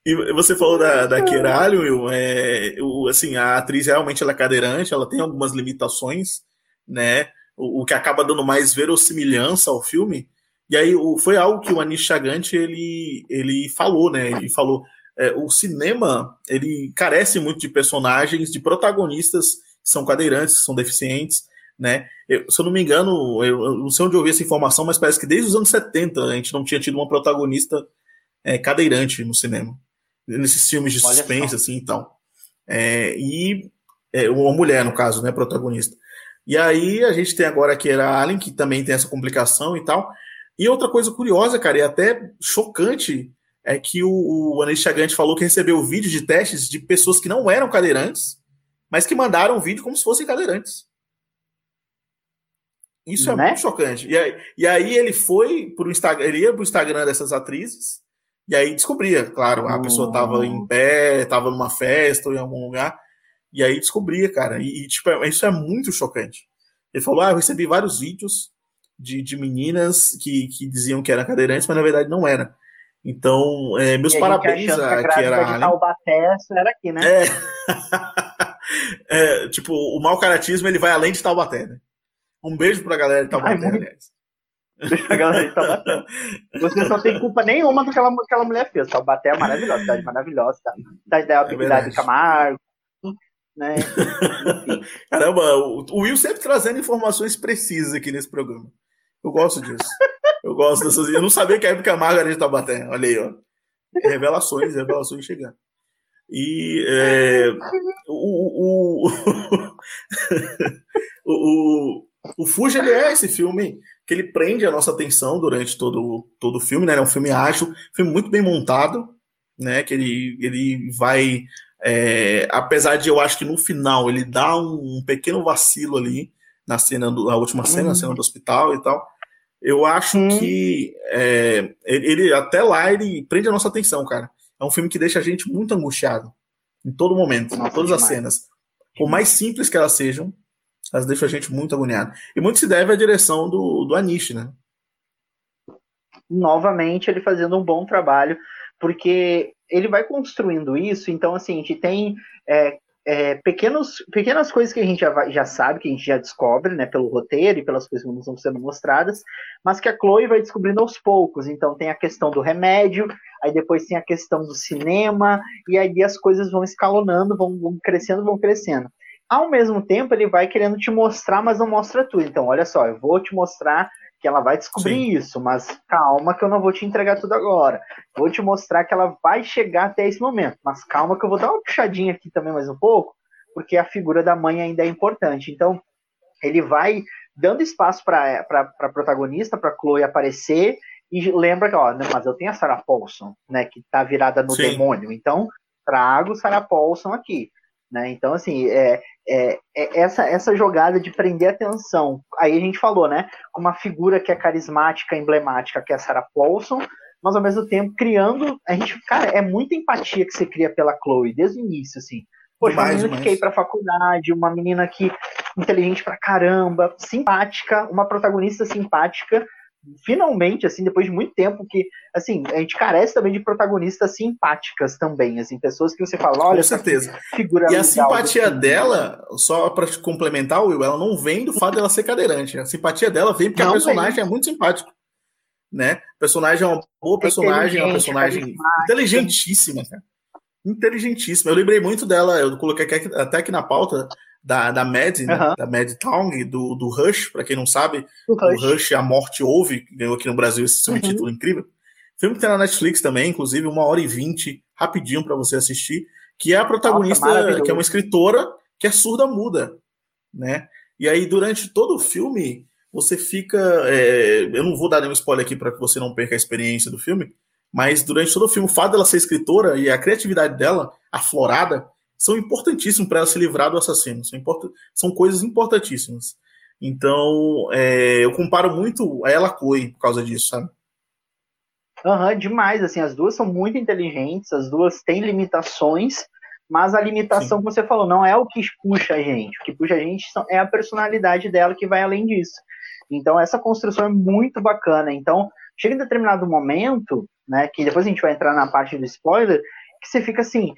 e você falou da, da Keralho, Will, é, assim, a atriz realmente ela é cadeirante, ela tem algumas limitações, né? O, o que acaba dando mais verossimilhança ao filme. E aí o, foi algo que o Anish Chagante ele, ele falou, né? Ele falou, é, o cinema ele carece muito de personagens, de protagonistas que são cadeirantes, que são deficientes, né? Eu, se eu não me engano, eu, eu, não sei onde eu ouvi essa informação, mas parece que desde os anos 70 a gente não tinha tido uma protagonista é, cadeirante no cinema. Nesses filmes de suspense, assim e tal. É, e É, uma mulher, no caso, né, protagonista. E aí a gente tem agora aqui a Alien, que também tem essa complicação e tal. E outra coisa curiosa, cara, e até chocante, é que o, o Anish Chagante falou que recebeu vídeo de testes de pessoas que não eram cadeirantes, mas que mandaram o vídeo como se fossem cadeirantes. Isso é né? muito chocante. E aí, e aí ele foi pro Instagram, ele ia pro Instagram dessas atrizes, e aí descobria, claro, a pessoa estava em pé, estava numa festa ou em algum lugar, e aí descobria, cara. E, e tipo, é, isso é muito chocante. Ele falou: Ah, eu recebi vários vídeos de, de meninas que, que diziam que eram cadeirantes, mas na verdade não era. Então, é, meus parabéns a, que, era a Taubaté, era aqui, né? É, é, tipo, o mau caratismo ele vai além de Taubaté, né? Um beijo pra galera de Taubaté, Ai, aliás. a galera de Taubaté. Você não tem culpa nenhuma do que aquela, mulher fez. Taubaté é maravilhosa, cidade maravilhosa, cidade da habilidade é Camargo, né? Caramba, o Will sempre trazendo informações precisas aqui nesse programa. Eu gosto disso. Eu gosto dessas. Eu não sabia que a época Camargo era de Taubaté. Olha aí, ó. Revelações, revelações chegando. E é, o, o, o, o, Fuji ele é esse filme que ele prende a nossa atenção durante todo, todo o filme, né? É um filme ágil, filme muito bem montado, né? Que ele, ele vai. É, apesar de eu acho que no final ele dá um, um pequeno vacilo ali na cena do, na última cena, na cena do hospital e tal. Eu acho hum. que é, ele até lá ele prende a nossa atenção, cara. É um filme que deixa a gente muito angustiado em todo momento, nossa, em todas demais. as cenas. Por mais simples que elas sejam, elas deixam a gente muito agoniado. E muito se deve à direção do, do Anish, né? Novamente, ele fazendo um bom trabalho, porque ele vai construindo isso. Então, assim, a gente tem é, é, pequenos, pequenas coisas que a gente já, já sabe, que a gente já descobre, né, pelo roteiro e pelas coisas que nos vão sendo mostradas, mas que a Chloe vai descobrindo aos poucos. Então tem a questão do remédio, aí depois tem a questão do cinema, e aí as coisas vão escalonando, vão, vão crescendo, vão crescendo. Ao mesmo tempo, ele vai querendo te mostrar, mas não mostra tudo. Então, olha só, eu vou te mostrar que ela vai descobrir Sim. isso, mas calma que eu não vou te entregar tudo agora. Vou te mostrar que ela vai chegar até esse momento, mas calma que eu vou dar uma puxadinha aqui também mais um pouco, porque a figura da mãe ainda é importante. Então, ele vai dando espaço para a protagonista, para Chloe aparecer, e lembra que, ó, mas eu tenho a Sarah Paulson, né, que tá virada no Sim. demônio, então trago Sarah Paulson aqui. Né? Então, assim, é, é, é, essa, essa jogada de prender atenção, aí a gente falou, né? Com uma figura que é carismática, emblemática, que é a Sarah Paulson, mas ao mesmo tempo criando. A gente, cara, é muita empatia que você cria pela Chloe, desde o início, assim. Poxa, uma menina que quer ir pra faculdade, uma menina que inteligente pra caramba, simpática, uma protagonista simpática, finalmente, assim, depois de muito tempo que, assim, a gente carece também de protagonistas simpáticas também, assim, pessoas que você fala, olha, com certeza. Figura e a simpatia dela, só para complementar, Will, ela não vem do fato dela ser cadeirante. A simpatia dela vem porque não a personagem vem. é muito simpática, né? O personagem é uma boa é personagem, é uma personagem inteligentíssima, cara. Inteligentíssima. Eu lembrei muito dela, eu coloquei até aqui na pauta, da, da Mad, né? uhum. da Mad Town, do, do Rush, para quem não sabe, o Rush. o Rush A Morte Ouve, que ganhou aqui no Brasil esse uhum. incrível. Filme que tem na Netflix também, inclusive, uma hora e vinte, rapidinho para você assistir, que é a protagonista, Nossa, que é uma escritora que é surda muda, né? E aí, durante todo o filme, você fica. É, eu não vou dar nenhum spoiler aqui para que você não perca a experiência do filme, mas durante todo o filme, o fato dela ser escritora e a criatividade dela, aflorada, são importantíssimos para ela se livrar do assassino. São, import... são coisas importantíssimas. Então, é, eu comparo muito a ela a Chloe por causa disso, sabe? Aham, uhum, demais. Assim, as duas são muito inteligentes, as duas têm limitações, mas a limitação Sim. que você falou não é o que puxa a gente. O que puxa a gente é a personalidade dela que vai além disso. Então, essa construção é muito bacana. Então, chega em determinado momento, né, que depois a gente vai entrar na parte do spoiler, que você fica assim,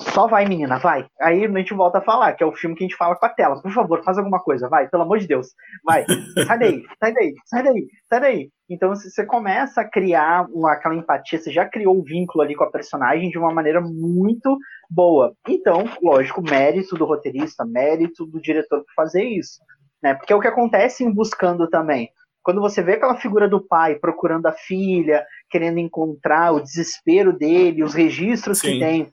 só vai, menina, vai. Aí a gente volta a falar, que é o filme que a gente fala com a tela. Por favor, faz alguma coisa, vai, pelo amor de Deus. Vai, sai daí, sai daí, sai daí, sai daí. Então você começa a criar uma, aquela empatia, você já criou um vínculo ali com a personagem de uma maneira muito boa. Então, lógico, mérito do roteirista, mérito do diretor por fazer isso. Né? Porque é o que acontece em Buscando também. Quando você vê aquela figura do pai procurando a filha, querendo encontrar o desespero dele, os registros Sim. que tem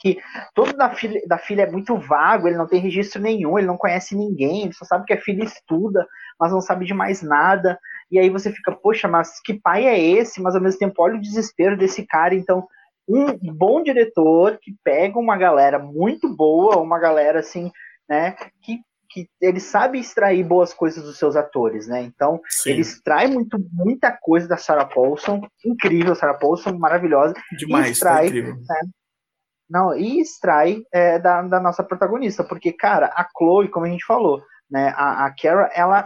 que tudo da filha, da filha é muito vago, ele não tem registro nenhum, ele não conhece ninguém, ele só sabe que a filha estuda, mas não sabe de mais nada. E aí você fica, poxa, mas que pai é esse? Mas ao mesmo tempo, olha o desespero desse cara. Então, um bom diretor que pega uma galera muito boa, uma galera assim, né, que que ele sabe extrair boas coisas dos seus atores, né? Então, Sim. ele extrai muito, muita coisa da Sarah Paulson, incrível, Sarah Paulson, maravilhosa. Demais, e extrai, tá incrível. Né? Não, e extrai é, da, da nossa protagonista, porque, cara, a Chloe, como a gente falou, né, a, a Kara, ela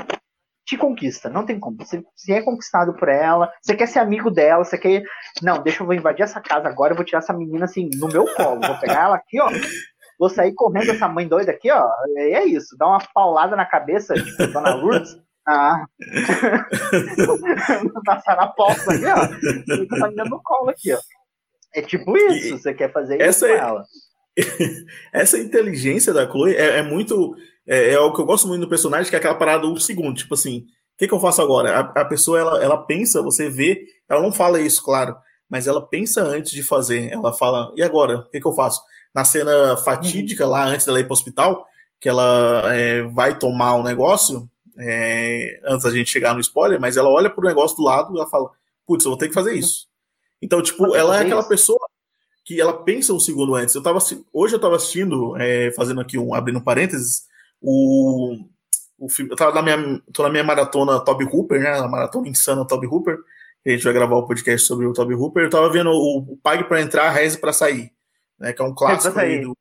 te conquista, não tem como. Você, você é conquistado por ela, você quer ser amigo dela, você quer. Não, deixa eu vou invadir essa casa agora, eu vou tirar essa menina assim no meu colo, vou pegar ela aqui, ó, vou sair correndo essa mãe doida aqui, ó. E é isso, dá uma paulada na cabeça, tipo, Dona Lourdes. Ah. Passar na porta aqui, ó. Fica essa menina no colo aqui, ó. É tipo isso, você quer fazer essa isso é... com ela. essa inteligência da Chloe é, é muito. É, é, o que eu gosto muito do personagem, que é aquela parada do segundo, tipo assim, o que, que eu faço agora? A, a, pessoa, ela, ela pensa, você vê, ela não fala isso, claro, mas ela pensa antes de fazer. Ela fala, e agora? O que, que eu faço? na cena fatídica lá antes dela ir para o hospital, que ela é, vai tomar o um negócio, é, antes da gente chegar no spoiler, mas ela olha pro negócio do lado e ela fala, putz, eu vou ter que fazer isso. Então, tipo, ela é aquela pessoa que ela pensa um segundo antes. Eu tava, hoje eu estava assistindo, é, fazendo aqui um, abrindo parênteses, o, o filme, eu tava na minha, tô na minha maratona Toby Hooper, né, a maratona insana Toby Hooper, a gente vai gravar o podcast sobre o Toby Hooper, eu tava vendo o, o Pague para entrar, Reze para sair né, que é um clássico do,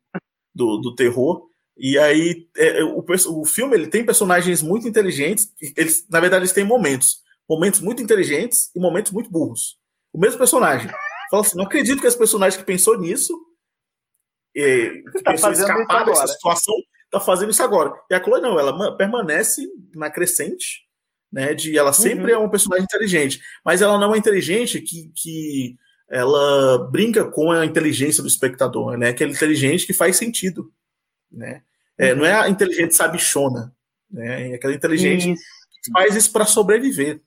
do, do, terror. E aí, é, é, o, o filme ele tem personagens muito inteligentes, eles, na verdade, eles têm momentos. Momentos muito inteligentes e momentos muito burros. O mesmo personagem. Fala assim, não acredito que esse personagem que pensou nisso, é, que tá pensou escapar dessa situação, tá fazendo isso agora. E a Chloe não, ela permanece na crescente, né? De ela sempre uhum. é um personagem inteligente, mas ela não é inteligente que, que ela brinca com a inteligência do espectador, né? Aquela inteligente que faz sentido, né? É, não é a inteligente sabichona, né? É aquela inteligente isso. que faz isso para sobreviver.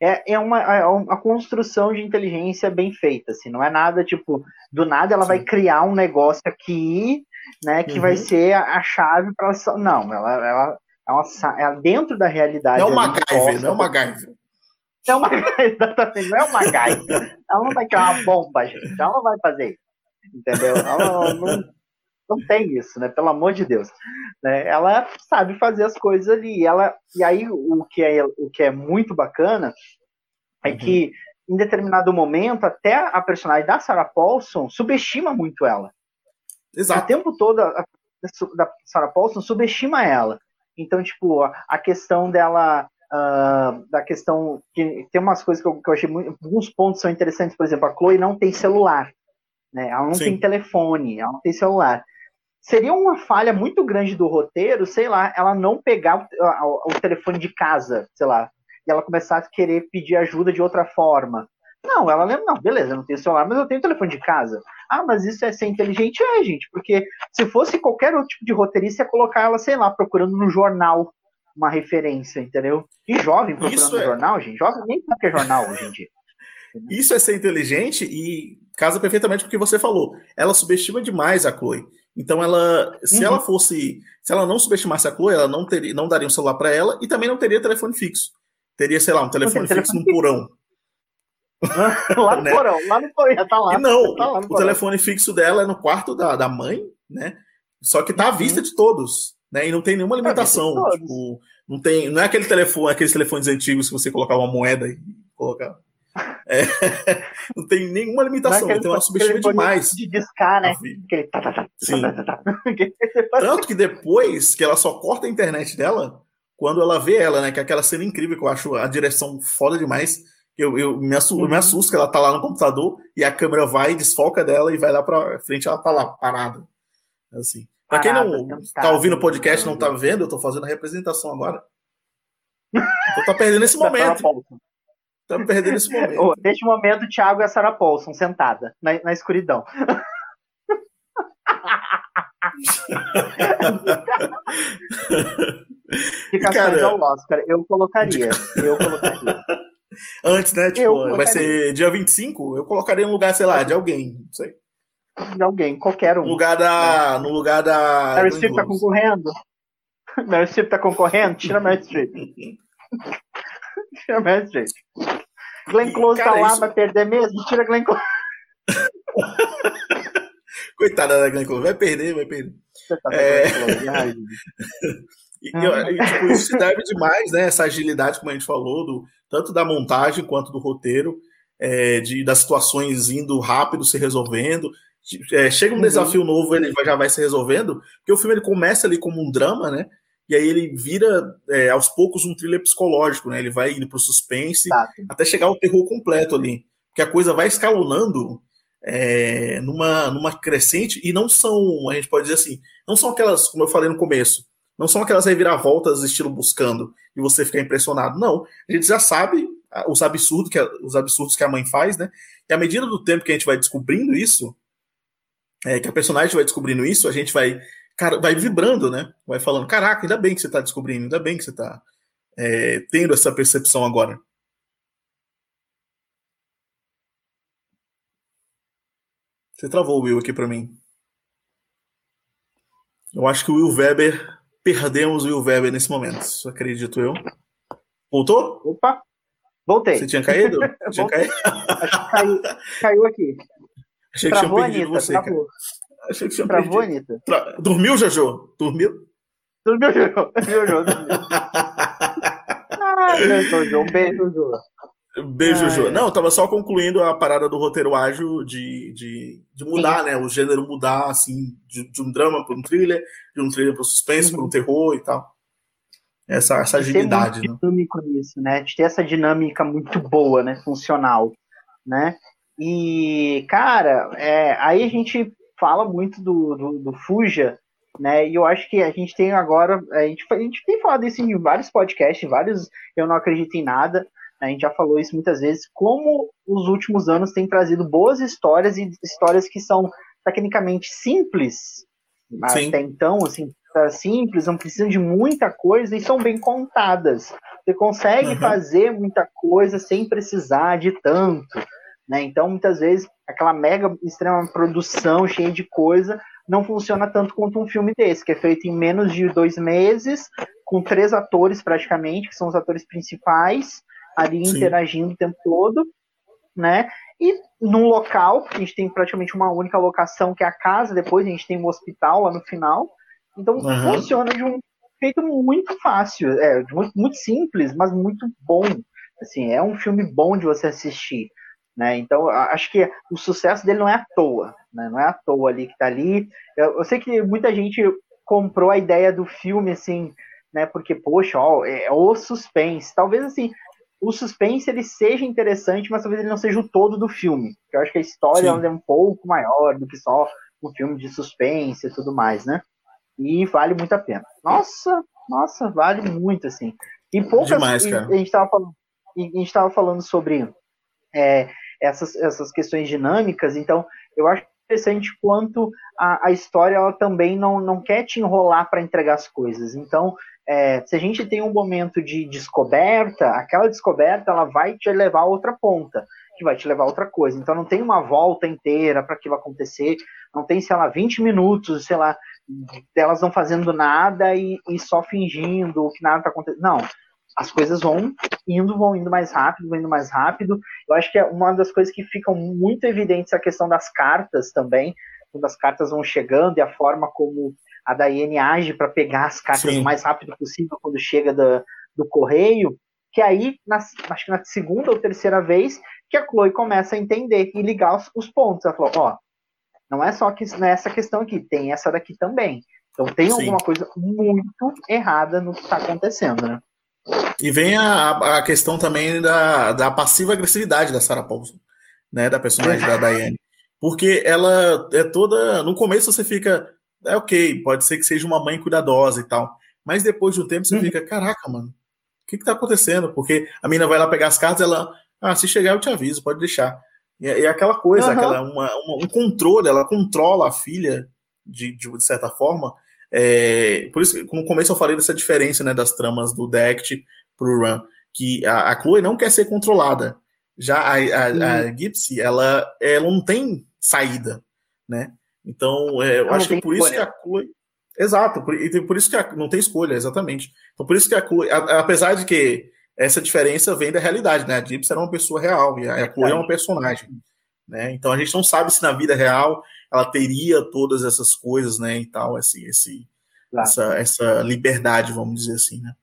É, é, uma, é uma construção de inteligência bem feita, assim, não é nada tipo, do nada ela Sim. vai criar um negócio aqui, né, que uhum. vai ser a, a chave para Não, ela, ela, ela, ela, dentro da realidade. Não é uma MacGyver, não é uma MacGyver. É uma, exatamente, não é uma gaita. Ela não vai criar uma bomba, gente. Ela não vai fazer isso. Entendeu? Ela não, não tem isso, né? Pelo amor de Deus. Né? Ela sabe fazer as coisas ali. Ela, e aí o que é, o que é muito bacana é uhum. que em determinado momento até a personagem da Sarah Paulson subestima muito ela. Exato. O tempo todo a, da Sarah Paulson subestima ela. Então, tipo, a, a questão dela uh, da questão que tem umas coisas que eu, que eu achei muito, alguns pontos são interessantes, por exemplo, a Chloe não tem celular, né? Ela não Sim. tem telefone, ela não tem celular. Seria uma falha muito grande do roteiro, sei lá, ela não pegar o, o, telefone de casa, sei lá, e ela começar a querer pedir ajuda de outra forma. Não, ela lembra, não, beleza, eu não tenho celular, mas eu tenho telefone de casa. Ah, mas isso é ser inteligente? É, gente, porque se fosse qualquer outro tipo de roteirista, ia colocar ela, sei lá, procurando no jornal uma referência, entendeu? E jovem procurando é... jornal, gente. Jovem nem sabe que é jornal hoje em dia. Isso é ser inteligente e casa perfeitamente com o que você falou. Ela subestima demais a Chloe. Então ela, se uhum. ela fosse, se ela não subestimasse a Chloe, ela não teria, não daria um celular para ela e também não teria telefone fixo. Teria, sei lá, um telefone fixo telefone no porão. lá no né? porão, lá no porão, tá lá. E não, tá lá o porão. telefone fixo dela é no quarto da, da mãe, né? Só que tá à vista uhum. de todos né? E não tem nenhuma limitação. Tipo, não tem, não é aquele telefone, aqueles telefones antigos que você colocava uma moeda e colocava. É, não tem nenhuma limitação, não é então ela subestima demais. De discar, né? Tá, tá, tá, Sim. Tanto que depois que ela só corta a internet dela, quando ela vê ela, né? Que é aquela cena incrível que eu acho a direção foda demais. Eu, eu, me assusto, uhum. eu me assusto que ela tá lá no computador e a câmera vai, desfoca dela e vai lá pra frente, ela tá lá, parada. Assim. Para quem não está ouvindo o podcast não está vendo, eu estou fazendo a representação agora. Então tá perdendo esse momento. Tá perdendo esse momento. Neste momento, o Thiago e a Sarah Paulson sentada na, na escuridão. Indicações ao Oscar, eu colocaria. Eu colocaria. Antes, né? Tipo, vai ser dia 25, eu colocaria no lugar, sei lá, de alguém, não sei. De alguém, qualquer um. No lugar da. É. No lugar da. Meryl Streep tá concorrendo? Meryl Streep tá concorrendo? Tira Meryl Streep. Tira Meryl Streep. Glenn Close tá lá, isso... vai perder mesmo? Tira Glenn Close. Coitada da Glenn Close, vai perder, vai perder. Tá é... E, e, tipo, isso se deve demais, né? Essa agilidade, como a gente falou, do, tanto da montagem quanto do roteiro, é, de, das situações indo rápido, se resolvendo. É, chega um uhum. desafio novo, ele já vai se resolvendo, porque o filme ele começa ali como um drama, né? E aí ele vira é, aos poucos um thriller psicológico, né? Ele vai indo pro suspense tá. até chegar ao terror completo ali. Porque a coisa vai escalonando é, numa, numa crescente e não são, a gente pode dizer assim, não são aquelas, como eu falei no começo, não são aquelas reviravoltas estilo buscando e você ficar impressionado. Não, a gente já sabe os absurdos que a, os absurdos que a mãe faz, né? E à medida do tempo que a gente vai descobrindo isso, é, que a personagem vai descobrindo isso, a gente vai, cara, vai vibrando, né? Vai falando, caraca, ainda bem que você está descobrindo, ainda bem que você está é, tendo essa percepção agora. Você travou o Will aqui para mim. Eu acho que o Will Weber perdemos o Will Weber nesse momento, acredito eu. Voltou? Opa! Voltei. Você tinha caído? tinha caído? Caiu, caiu aqui. Achei que tinha perdido Anitta, você, travou. cara. Achei que tinha travou, perdido. Anitta. Tra... Dormiu, Jojo? Dormiu? Dormiu, Jojo. Dormiu, Jojo. Ai, Jojo. Um beijo, Jojo. Beijo, ah, Jojo. É. Não, eu tava só concluindo a parada do roteiro ágil de, de, de mudar, Sim. né? O gênero mudar, assim, de, de um drama para um thriller, de um thriller para suspense, uhum. para um terror e tal. Essa, essa agilidade. Tem muito né? dinâmico nisso, né? De ter essa dinâmica muito boa, né? Funcional, né? E, cara, é, aí a gente fala muito do, do, do, Fuja, né? E eu acho que a gente tem agora, a gente, a gente tem falado isso em vários podcasts, vários Eu Não Acredito em Nada, né? a gente já falou isso muitas vezes, como os últimos anos têm trazido boas histórias e histórias que são tecnicamente simples, Sim. até então, assim, simples, não precisam de muita coisa e são bem contadas. Você consegue uhum. fazer muita coisa sem precisar de tanto. Né? Então, muitas vezes, aquela mega extrema produção cheia de coisa não funciona tanto quanto um filme desse, que é feito em menos de dois meses, com três atores praticamente, que são os atores principais, ali Sim. interagindo o tempo todo, né? E num local, a gente tem praticamente uma única locação, que é a casa, depois a gente tem um hospital lá no final. Então uhum. funciona de um jeito muito fácil, é muito, muito simples, mas muito bom. Assim, é um filme bom de você assistir. Né? Então, acho que o sucesso dele não é à toa, né? não é à toa ali que está ali. Eu, eu, sei que muita gente comprou a ideia do filme, assim, né? Porque, poxa, ó, é o suspense. Talvez, assim, o suspense ele seja interessante, mas talvez ele não seja o todo do filme. Eu acho que a história é um pouco maior do que só um filme de suspense e tudo mais, né? E vale muito a pena. Nossa, nossa, vale muito, assim. E poucas. Demais. A gente estava falando, a gente tava falando sobre é, essas, essas questões dinâmicas, então eu acho interessante quanto a, a história ela também não, não quer te enrolar para entregar as coisas. Então, é, se a gente tem um momento de descoberta, aquela descoberta ela vai te levar a outra ponta, que vai te levar a outra coisa. Então não tem uma volta inteira para aquilo acontecer, não tem, sei lá, 20 minutos, sei lá, delas não fazendo nada e, e só fingindo que nada está acontecendo. Não, as coisas vão indo, vão indo mais rápido, vão indo mais rápido. Eu acho que é uma das coisas que ficam muito evidentes a questão das cartas também, quando as cartas vão chegando e a forma como a Daiane age para pegar as cartas Sim. o mais rápido possível quando chega do, do correio, que aí, na, acho que na segunda ou terceira vez, que a Chloe começa a entender e ligar os, os pontos. Ela falou, ó, não é só que nessa questão aqui, tem essa daqui também. Então tem Sim. alguma coisa muito errada no que está acontecendo, né? E vem a, a questão também da, da passiva agressividade da Sarah Paulson, né? Da personagem da Diane. Porque ela é toda. No começo você fica. É ok, pode ser que seja uma mãe cuidadosa e tal. Mas depois de um tempo você uhum. fica, caraca, mano, o que, que tá acontecendo? Porque a mina vai lá pegar as cartas, ela. Ah, se chegar eu te aviso, pode deixar. E, e aquela coisa, uhum. aquela, uma, uma, um controle, ela controla a filha de, de, de certa forma. É, por isso, no começo eu falei dessa diferença né, das tramas do Dect pro Run. que a, a Chloe não quer ser controlada. Já a, a, a Gypsy, ela, ela não tem saída, né? Então, é, eu acho que por isso que a Chloe. Exato, por, por isso que a, não tem escolha, exatamente. Então, por isso que a Chloe, apesar de que essa diferença vem da realidade, né? A Gypsy era uma pessoa real e a Chloe é uma personagem, né? Então a gente não sabe se na vida real ela teria todas essas coisas, né? E tal, esse, esse, claro. essa, essa liberdade, vamos dizer assim, né?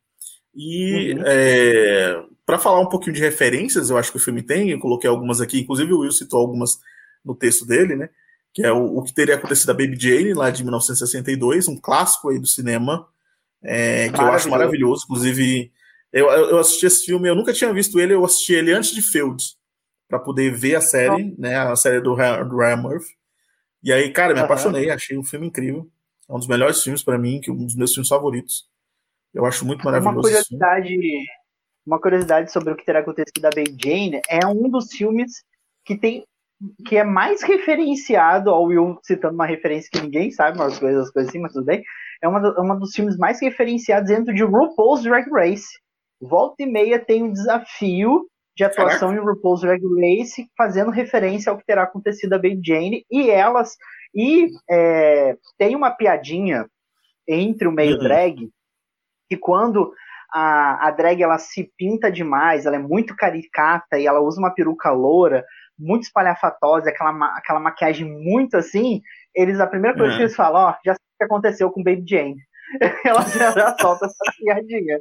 E uhum. é, para falar um pouquinho de referências, eu acho que o filme tem, eu coloquei algumas aqui, inclusive o Will citou algumas no texto dele, né? Que é o, o que teria acontecido a Baby Jane, lá de 1962, um clássico aí do cinema, é, que eu acho maravilhoso. Inclusive, eu, eu assisti esse filme, eu nunca tinha visto ele, eu assisti ele antes de Field, para poder ver a série, né? A série do, do Ryan Murphy. E aí, cara, me apaixonei, achei um filme incrível. É um dos melhores filmes para mim, que um dos meus filmes favoritos. Eu acho muito maravilhoso. Uma curiosidade, uma curiosidade sobre o que terá acontecido da Baby Jane é um dos filmes que tem que é mais referenciado ao Will citando uma referência que ninguém sabe, umas coisas, coisas assim, mas tudo bem. É uma, do, uma dos filmes mais referenciados dentro de RuPaul's Drag Race. Volta e meia tem um desafio de atuação Caraca. em RuPaul's Drag Race, fazendo referência ao que terá acontecido a Baby Jane, e elas. E é, tem uma piadinha entre o meio uhum. drag, que quando a, a drag ela se pinta demais, ela é muito caricata e ela usa uma peruca loura, muito espalhafatosa, aquela, aquela maquiagem muito assim, eles, a primeira coisa uhum. que eles falam, ó, já sei o que aconteceu com Baby Jane. ela já, já solta essa piadinha.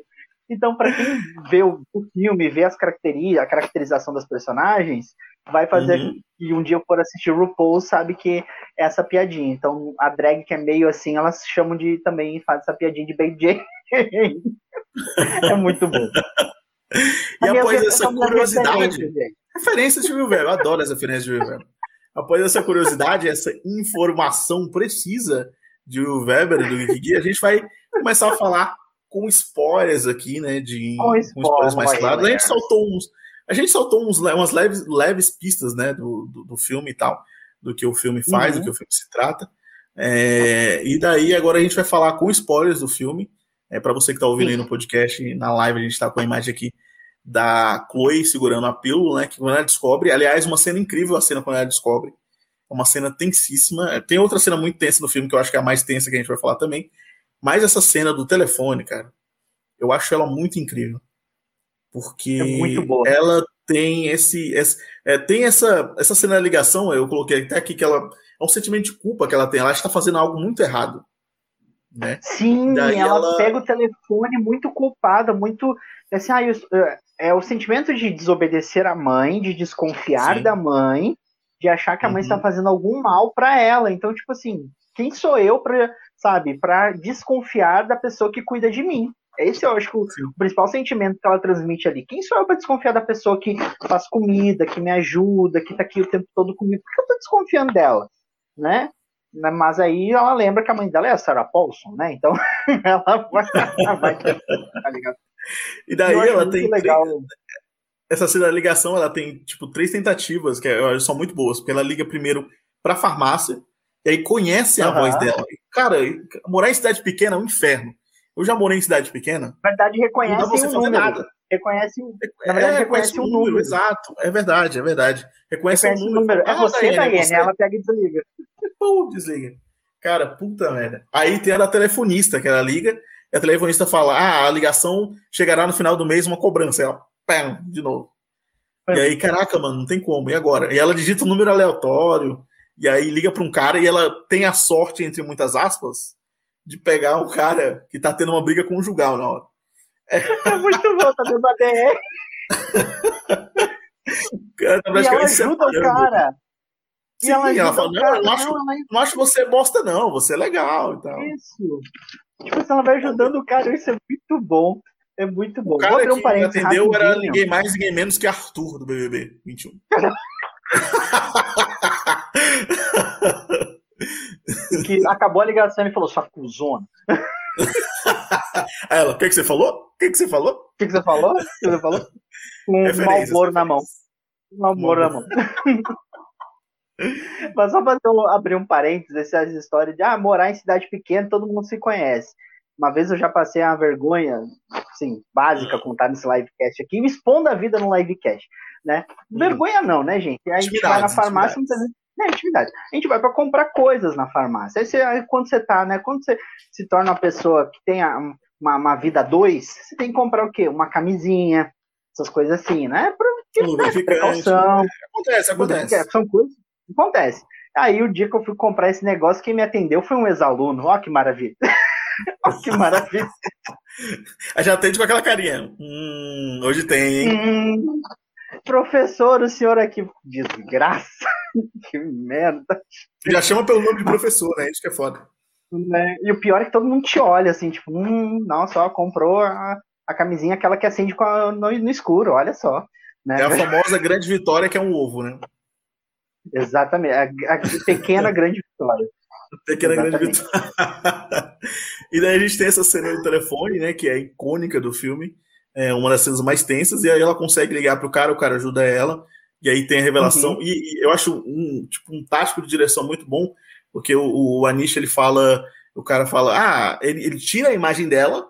Então, para quem vê o, o, filme, vê as características, a caracterização das personagens, vai fazer uhum. que um dia eu for assistir o RuPaul, sabe que é essa piadinha. Então, a drag que é meio assim, elas chamam de também faz essa piadinha de Baby Jane. é muito bom. E após essa curiosidade, referência de Will eu adoro essa referência de Will Velho. Após essa curiosidade, essa informação precisa de Will Weber e do Geek a gente vai começar a falar com spoilers aqui, né? De, com, spoilers mais claros. A gente soltou uns. A gente soltou uns, umas leves, leves pistas, né, do, do, do filme e tal, do que o filme faz, uhum. do que o filme se trata. É, e daí agora a gente vai falar com spoilers do filme. É para você que está ouvindo Sim. aí no podcast, na live a gente está com a imagem aqui da Chloe segurando a pílula, né? Que quando ela descobre, aliás, uma cena incrível a cena quando ela descobre. É uma cena tensíssima. Tem outra cena muito tensa no filme que eu acho que é a mais tensa que a gente vai falar também, mas essa cena do telefone, cara, eu acho ela muito incrível. Porque é ela tem esse. esse é, tem essa, essa cena da ligação, eu coloquei até aqui que ela. É um sentimento de culpa que ela tem. Ela está fazendo algo muito errado. Né? Sim, ela, ela, pega o telefone muito culpada, muito. Assim, ah, eu, é o sentimento de desobedecer a mãe, de desconfiar Sim. da mãe, de achar que a mãe uhum. está fazendo algum mal para ela. Então, tipo assim, quem sou eu para sabe, para desconfiar da pessoa que cuida de mim. Esse eu acho que o, o principal sentimento que ela transmite ali. Quem sou eu para desconfiar da pessoa que faz comida, que me ajuda, que tá aqui o tempo todo comigo? Por que eu tô desconfiando dela? Né? Mas aí ela lembra que a mãe dela é a Sarah Paulson, né? Então ela vai, vai tá ligado? E daí ela tem. Legal. Essa cena da ligação, ela tem, tipo, três tentativas que são muito boas, porque ela liga primeiro pra farmácia, e aí conhece a uhum. voz dela. Cara, morar em cidade pequena é um inferno. Eu já morei em cidade pequena. Na verdade, reconhece não dá você um fazer número. nada. Reconhece, na verdade, é, reconhece, um número. número. Exato, é verdade, é verdade. Reconhece, reconhece um número. É ah, você, Daiane, você... ela pega e desliga. Pum, desliga. Cara, puta merda. Aí tem a da telefonista, que ela liga, e a telefonista fala: Ah, a ligação chegará no final do mês uma cobrança. Ela, pam, de novo. É. E aí, caraca, mano, não tem como. E agora? E ela digita um número aleatório e aí liga para um cara e ela tem a sorte, entre muitas aspas, de pegar um cara que tá tendo uma briga conjugal na hora. É, é muito bom, tá dando a DR. cara tá e ela ajuda o cara. Sim, e ela, ela fala, não, cara, eu não, acho, ela... não acho você bosta, não, você é legal e tal. Isso. Tipo, ela vai ajudando o cara, isso é muito bom. É muito bom. O cara que atendeu era ninguém mais, ninguém menos que Arthur do BBB 21. que acabou a ligação e falou, sua cuzona. Ela, o que, que você falou? O que, que você falou? O que, que você falou? O que você falou? Com um malboro na mão. Um malboro na mão. Mas só para eu abrir um parênteses, essas histórias de ah, morar em cidade pequena, todo mundo se conhece. Uma vez eu já passei uma vergonha assim, básica contar nesse livecast aqui, expondo a vida no livecast, né? Hum. Vergonha não, né, gente? Aí a gente vai na farmácia muitas vezes. É, atividade. A gente vai para comprar coisas na farmácia. Aí, você, aí, quando você tá, né? Quando você se torna uma pessoa que tem uma, uma vida dois, você tem que comprar o quê? Uma camisinha, essas coisas assim, né? Pra, né, precaução. Né? Acontece, acontece. São coisas. Acontece. Aí o dia que eu fui comprar esse negócio, quem me atendeu foi um ex-aluno. Ó, que maravilha. Ó, que maravilha. Já atende com aquela carinha. Hum, hoje tem, hein? Hum, professor, o senhor aqui. Desgraça. que merda. Já chama pelo nome de professor, né? Isso que é foda. Né? E o pior é que todo mundo te olha assim, tipo, hum, nossa, ó, comprou a, a camisinha aquela que acende a, no, no, escuro, olha só. Né? É a famosa grande vitória que é um ovo, né? Exatamente, a, a pequena grande vitória. Pequena Exatamente. grande vitória. e daí a gente tem essa cena do telefone, né, que é icônica do filme, é uma das cenas mais tensas, e aí ela consegue ligar pro cara, o cara ajuda ela, e aí tem a revelação, uhum. e, e, eu acho um, tipo, um tático de direção muito bom, porque o, o Anish, ele fala, o cara fala, ah, ele, ele tira a imagem dela,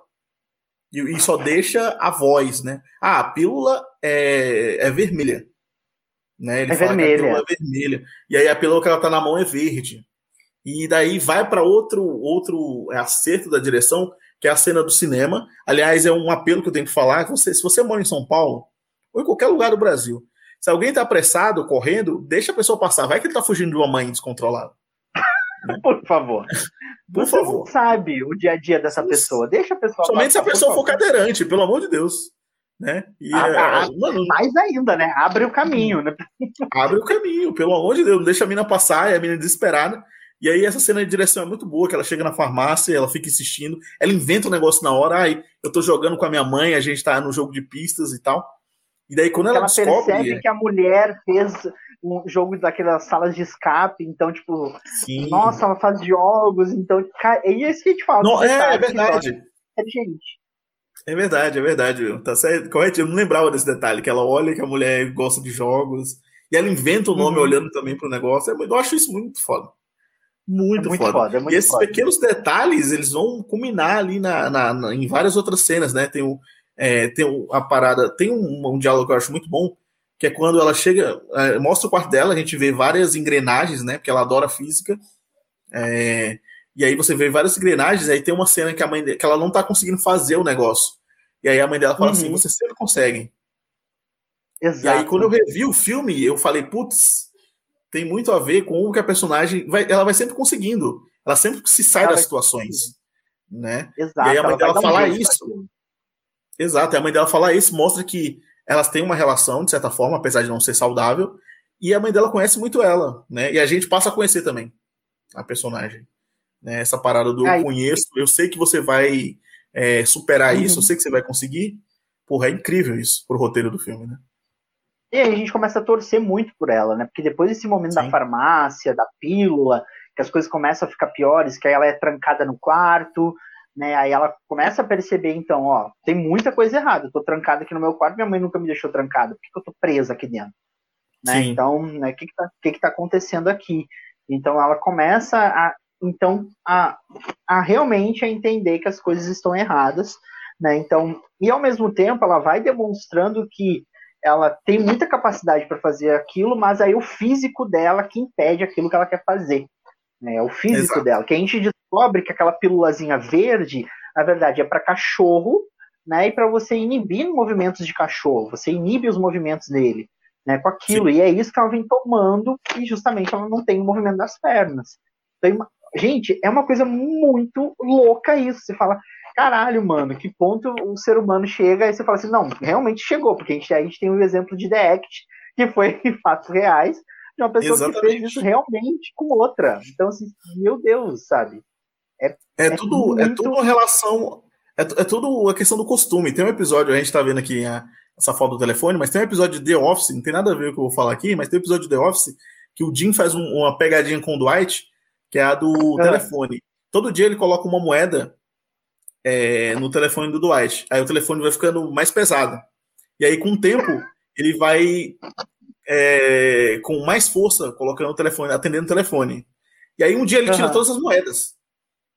e, e, só deixa a voz, né? Ah, a pílula é, é vermelha. Né? Ele é fala vermelha. que a pílula é vermelha. E aí a pílula que ela tá na mão é verde. E daí vai para outro outro acerto da direção, que é a cena do cinema. Aliás, é um apelo que eu tenho que falar. Você, se você mora em São Paulo, ou em qualquer lugar do Brasil, se alguém está apressado, correndo, deixa a pessoa passar. Vai que ele está fugindo de uma mãe descontrolada. Por favor. Por Você favor. não sabe o dia a dia dessa pessoa. Deixa a pessoa. Somente passar, se a pessoa for cadeirante, pelo amor de Deus. Né? E, ah, é, ah, mano, mais ainda, né? Abre o caminho, né? Abre o caminho, pelo amor de Deus. Não deixa a mina passar, e a mina desesperada. E aí essa cena de direção é muito boa, que ela chega na farmácia, ela fica insistindo, ela inventa um negócio na hora, ai, eu tô jogando com a minha mãe, a gente tá no jogo de pistas e tal. E daí quando ela, ela descobre... percebe que a mulher fez um jogo daquelas salas de escape, então, tipo, Sim. nossa, ela faz jogos, então, é isso que a gente fala. Não, é, é verdade. É gente. É verdade, é verdade. Tá certo, correto. Eu não lembrava desse detalhe, que ela olha que a mulher gosta de jogos, e ela inventa o nome uhum. olhando também pro negócio. É eu acho isso muito foda. Muito, é muito foda. foda é muito e esses foda. pequenos detalhes, eles vão culminar ali na, na, na, em várias outras cenas, né? Tem, o, é, tem a parada, tem um, um diálogo que eu acho muito bom, que é quando ela chega, é, mostra o quarto dela, a gente vê várias engrenagens, né? Porque ela adora física. É, e aí você vê várias engrenagens, aí tem uma cena que a mãe que ela não tá conseguindo fazer o negócio. E aí a mãe dela fala assim, uhum. assim: você sempre consegue. Exato. E aí quando eu revi o filme, eu falei, putz, tem muito a ver com o que a personagem vai, ela vai sempre conseguindo. Ela sempre se sai ela das situações, né? Exato. E aí a mãe dela falar um isso. Exato, e a mãe dela falar isso mostra que elas têm uma relação, de certa forma, apesar de não ser saudável, e a mãe dela conhece muito ela, né? E a gente passa a conhecer também a personagem. Né? Essa parada do eu conheço, eu sei que você vai é, superar uhum. isso, eu sei que você vai conseguir. Porra, é incrível isso pro roteiro do filme, né? E aí a gente começa a torcer muito por ela, né? Porque depois desse momento Sim. da farmácia, da pílula, que as coisas começam a ficar piores, que aí ela é trancada no quarto, né? Aí ela começa a perceber, então, ó, tem muita coisa errada. Eu tô trancada aqui no meu quarto, minha mãe nunca me deixou trancada. Por que, que eu tô presa aqui dentro? Né? Então, né, o que que, tá, que que tá acontecendo aqui? Então ela começa a, então, a, a realmente a entender que as coisas estão erradas, né? Então, e ao mesmo tempo ela vai demonstrando que ela tem muita capacidade para fazer aquilo, mas aí o físico dela que impede aquilo que ela quer fazer. Né? É o físico Exato. dela. Que a gente descobre que aquela pílulazinha verde, na verdade, é para cachorro, né? E para você inibir movimentos de cachorro, você inibe os movimentos dele, né? Com aquilo. Sim. E é isso que ela vem tomando e justamente ela não tem o movimento das pernas. Então, gente, é uma coisa muito louca isso. Você fala, caralho, mano, que ponto o ser humano chega e você fala assim, não, realmente chegou, porque a gente, a gente tem um exemplo de The Act, que foi em fatos reais, de uma pessoa Exatamente. que fez isso realmente com outra. Então, assim, meu Deus, sabe? É, é, é tudo, é muito... é tudo relação. É, é tudo a questão do costume. Tem um episódio, a gente tá vendo aqui a, essa foto do telefone, mas tem um episódio de The Office, não tem nada a ver com o que eu vou falar aqui, mas tem um episódio de The Office que o Jim faz um, uma pegadinha com o Dwight, que é a do é. telefone. Todo dia ele coloca uma moeda é, no telefone do Dwight. Aí o telefone vai ficando mais pesado. E aí, com o tempo, ele vai é, com mais força colocando o telefone, atendendo o telefone. E aí um dia ele tira uhum. todas as moedas.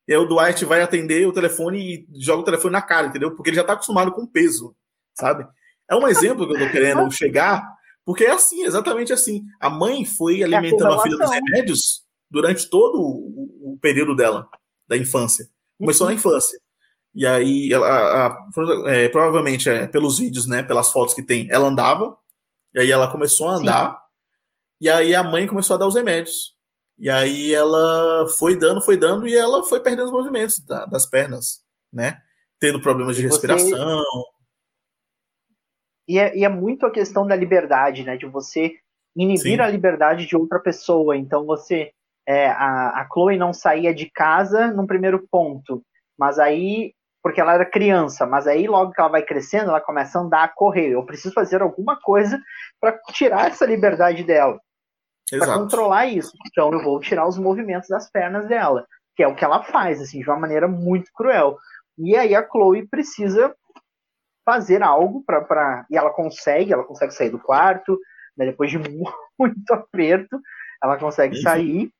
E aí o Dwight vai atender o telefone e joga o telefone na cara, entendeu? Porque ele já tá acostumado com peso, sabe? É um exemplo que eu tô querendo chegar, porque é assim, exatamente assim. A mãe foi alimentando a, a filha dos remédios durante todo o, o, período dela, da infância. Começou uhum. na infância. E aí, ela, a, a, é, provavelmente, é, pelos vídeos, né, pelas fotos que tem, ela andava, e aí ela começou a andar, Sim. e aí a mãe começou a dar os remédios. E aí ela foi dando, foi dando, e ela foi perdendo os movimentos da, das pernas, né? Tendo problemas de respiração. E é, e é muito a questão da liberdade, né? De você inibir Sim. a liberdade de outra pessoa. Então você. É, a, a Chloe não saía de casa num primeiro ponto. Mas aí porque ela era criança, mas aí logo que ela vai crescendo, ela começa a andar, a correr. Eu preciso fazer alguma coisa para tirar essa liberdade dela, para controlar isso. Então eu vou tirar os movimentos das pernas dela, que é o que ela faz, assim, de uma maneira muito cruel. E aí a Chloe precisa fazer algo para e ela consegue, ela consegue sair do quarto, né, depois de muito aperto, ela consegue sair,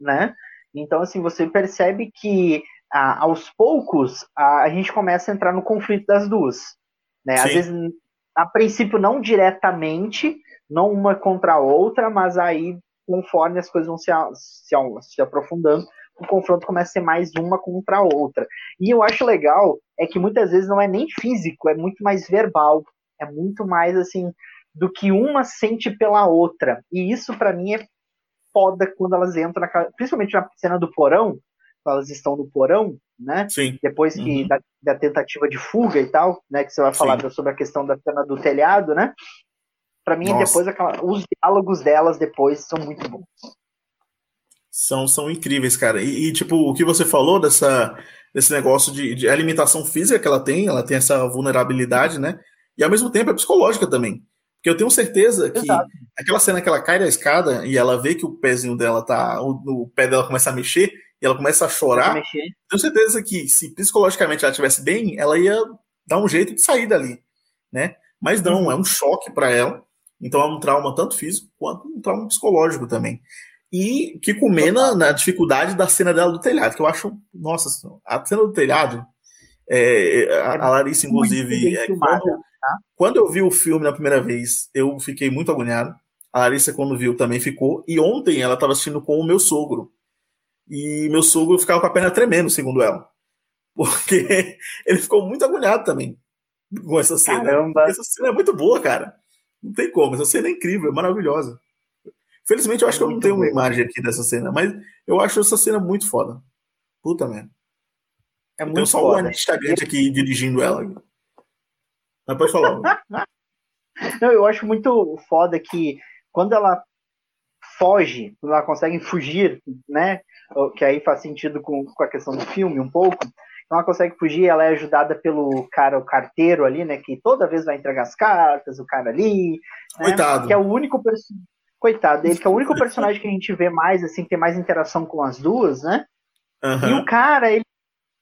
né? Então assim você percebe que a, aos poucos, a, a, gente começa a entrar no conflito das duas. Né? Às vezes, a princípio, não diretamente, não uma contra a outra, mas aí, conforme as coisas vão se, se, se aprofundando, o confronto começa a ser mais uma contra a outra. E eu acho legal é que muitas vezes não é nem físico, é muito mais verbal, é muito mais assim do que uma sente pela outra. E isso para mim é foda quando elas entram na principalmente na cena do porão, elas estão no porão, né? Sim. Depois que uhum. da, da, tentativa de fuga e tal, né? Que você vai falar Sim. sobre a questão da cena do telhado, né? Para mim, Nossa. depois aquela, os diálogos delas depois são muito bons. São, são incríveis, cara. E, e tipo, o que você falou dessa, desse negócio de, de alimentação física que ela tem, ela tem essa vulnerabilidade, né? E ao mesmo tempo é psicológica também. Porque eu tenho certeza que Exato. aquela cena que ela cai da escada e ela vê que o pezinho dela tá. O, o pé dela começa a mexer, e ela começa a chorar, tenho certeza que se psicologicamente ela estivesse bem, ela ia dar um jeito de sair dali, né? Mas não, uhum. é um choque para ela. Então é um trauma tanto físico quanto um trauma psicológico também. E que culmina na dificuldade da cena dela do telhado, que eu acho, nossa, a cena do telhado, é, a, a, Larissa, inclusive, é, quando, tá? quando eu vi o filme na primeira vez, eu fiquei muito agoniado. A Larissa, quando viu, também ficou. E ontem ela estava assistindo com o meu sogro e meu sogro ficava com a perna tremendo, segundo ela. Porque ele ficou muito agoniado também com essa cena. Caramba. Essa cena é muito boa, cara. Não tem como, essa cena é incrível, é maravilhosa. Felizmente eu acho é que eu não tenho uma imagem aqui dessa cena, mas eu acho essa cena muito foda. Puta merda. É muito Tem só foda. o Instagram aqui dirigindo ela. Mas pode falar. não, eu acho muito foda que quando ela foge, quando ela consegue fugir, né? que aí faz sentido com, com a questão do filme um pouco. Ela consegue fugir, ela é ajudada pelo cara, o carteiro ali, né? Que toda vez vai entregar as cartas, o cara ali. Né, Coitado. Que é o único personagem. Coitado dele, que é o único personagem que a gente vê mais, assim, que tem mais interação com as duas, né? Uhum. E o cara, ele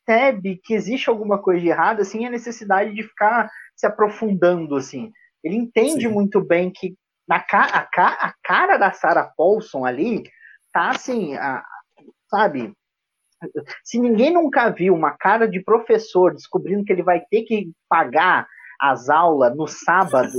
percebe que existe alguma coisa de errado, assim, a necessidade de ficar se aprofundando, assim. Ele entende Sim. muito bem que na ca a, ca a cara da Sarah Paulson ali tá assim, a, sabe? Se ninguém nunca viu uma cara de professor descobrindo que ele vai ter que pagar as aulas no sábado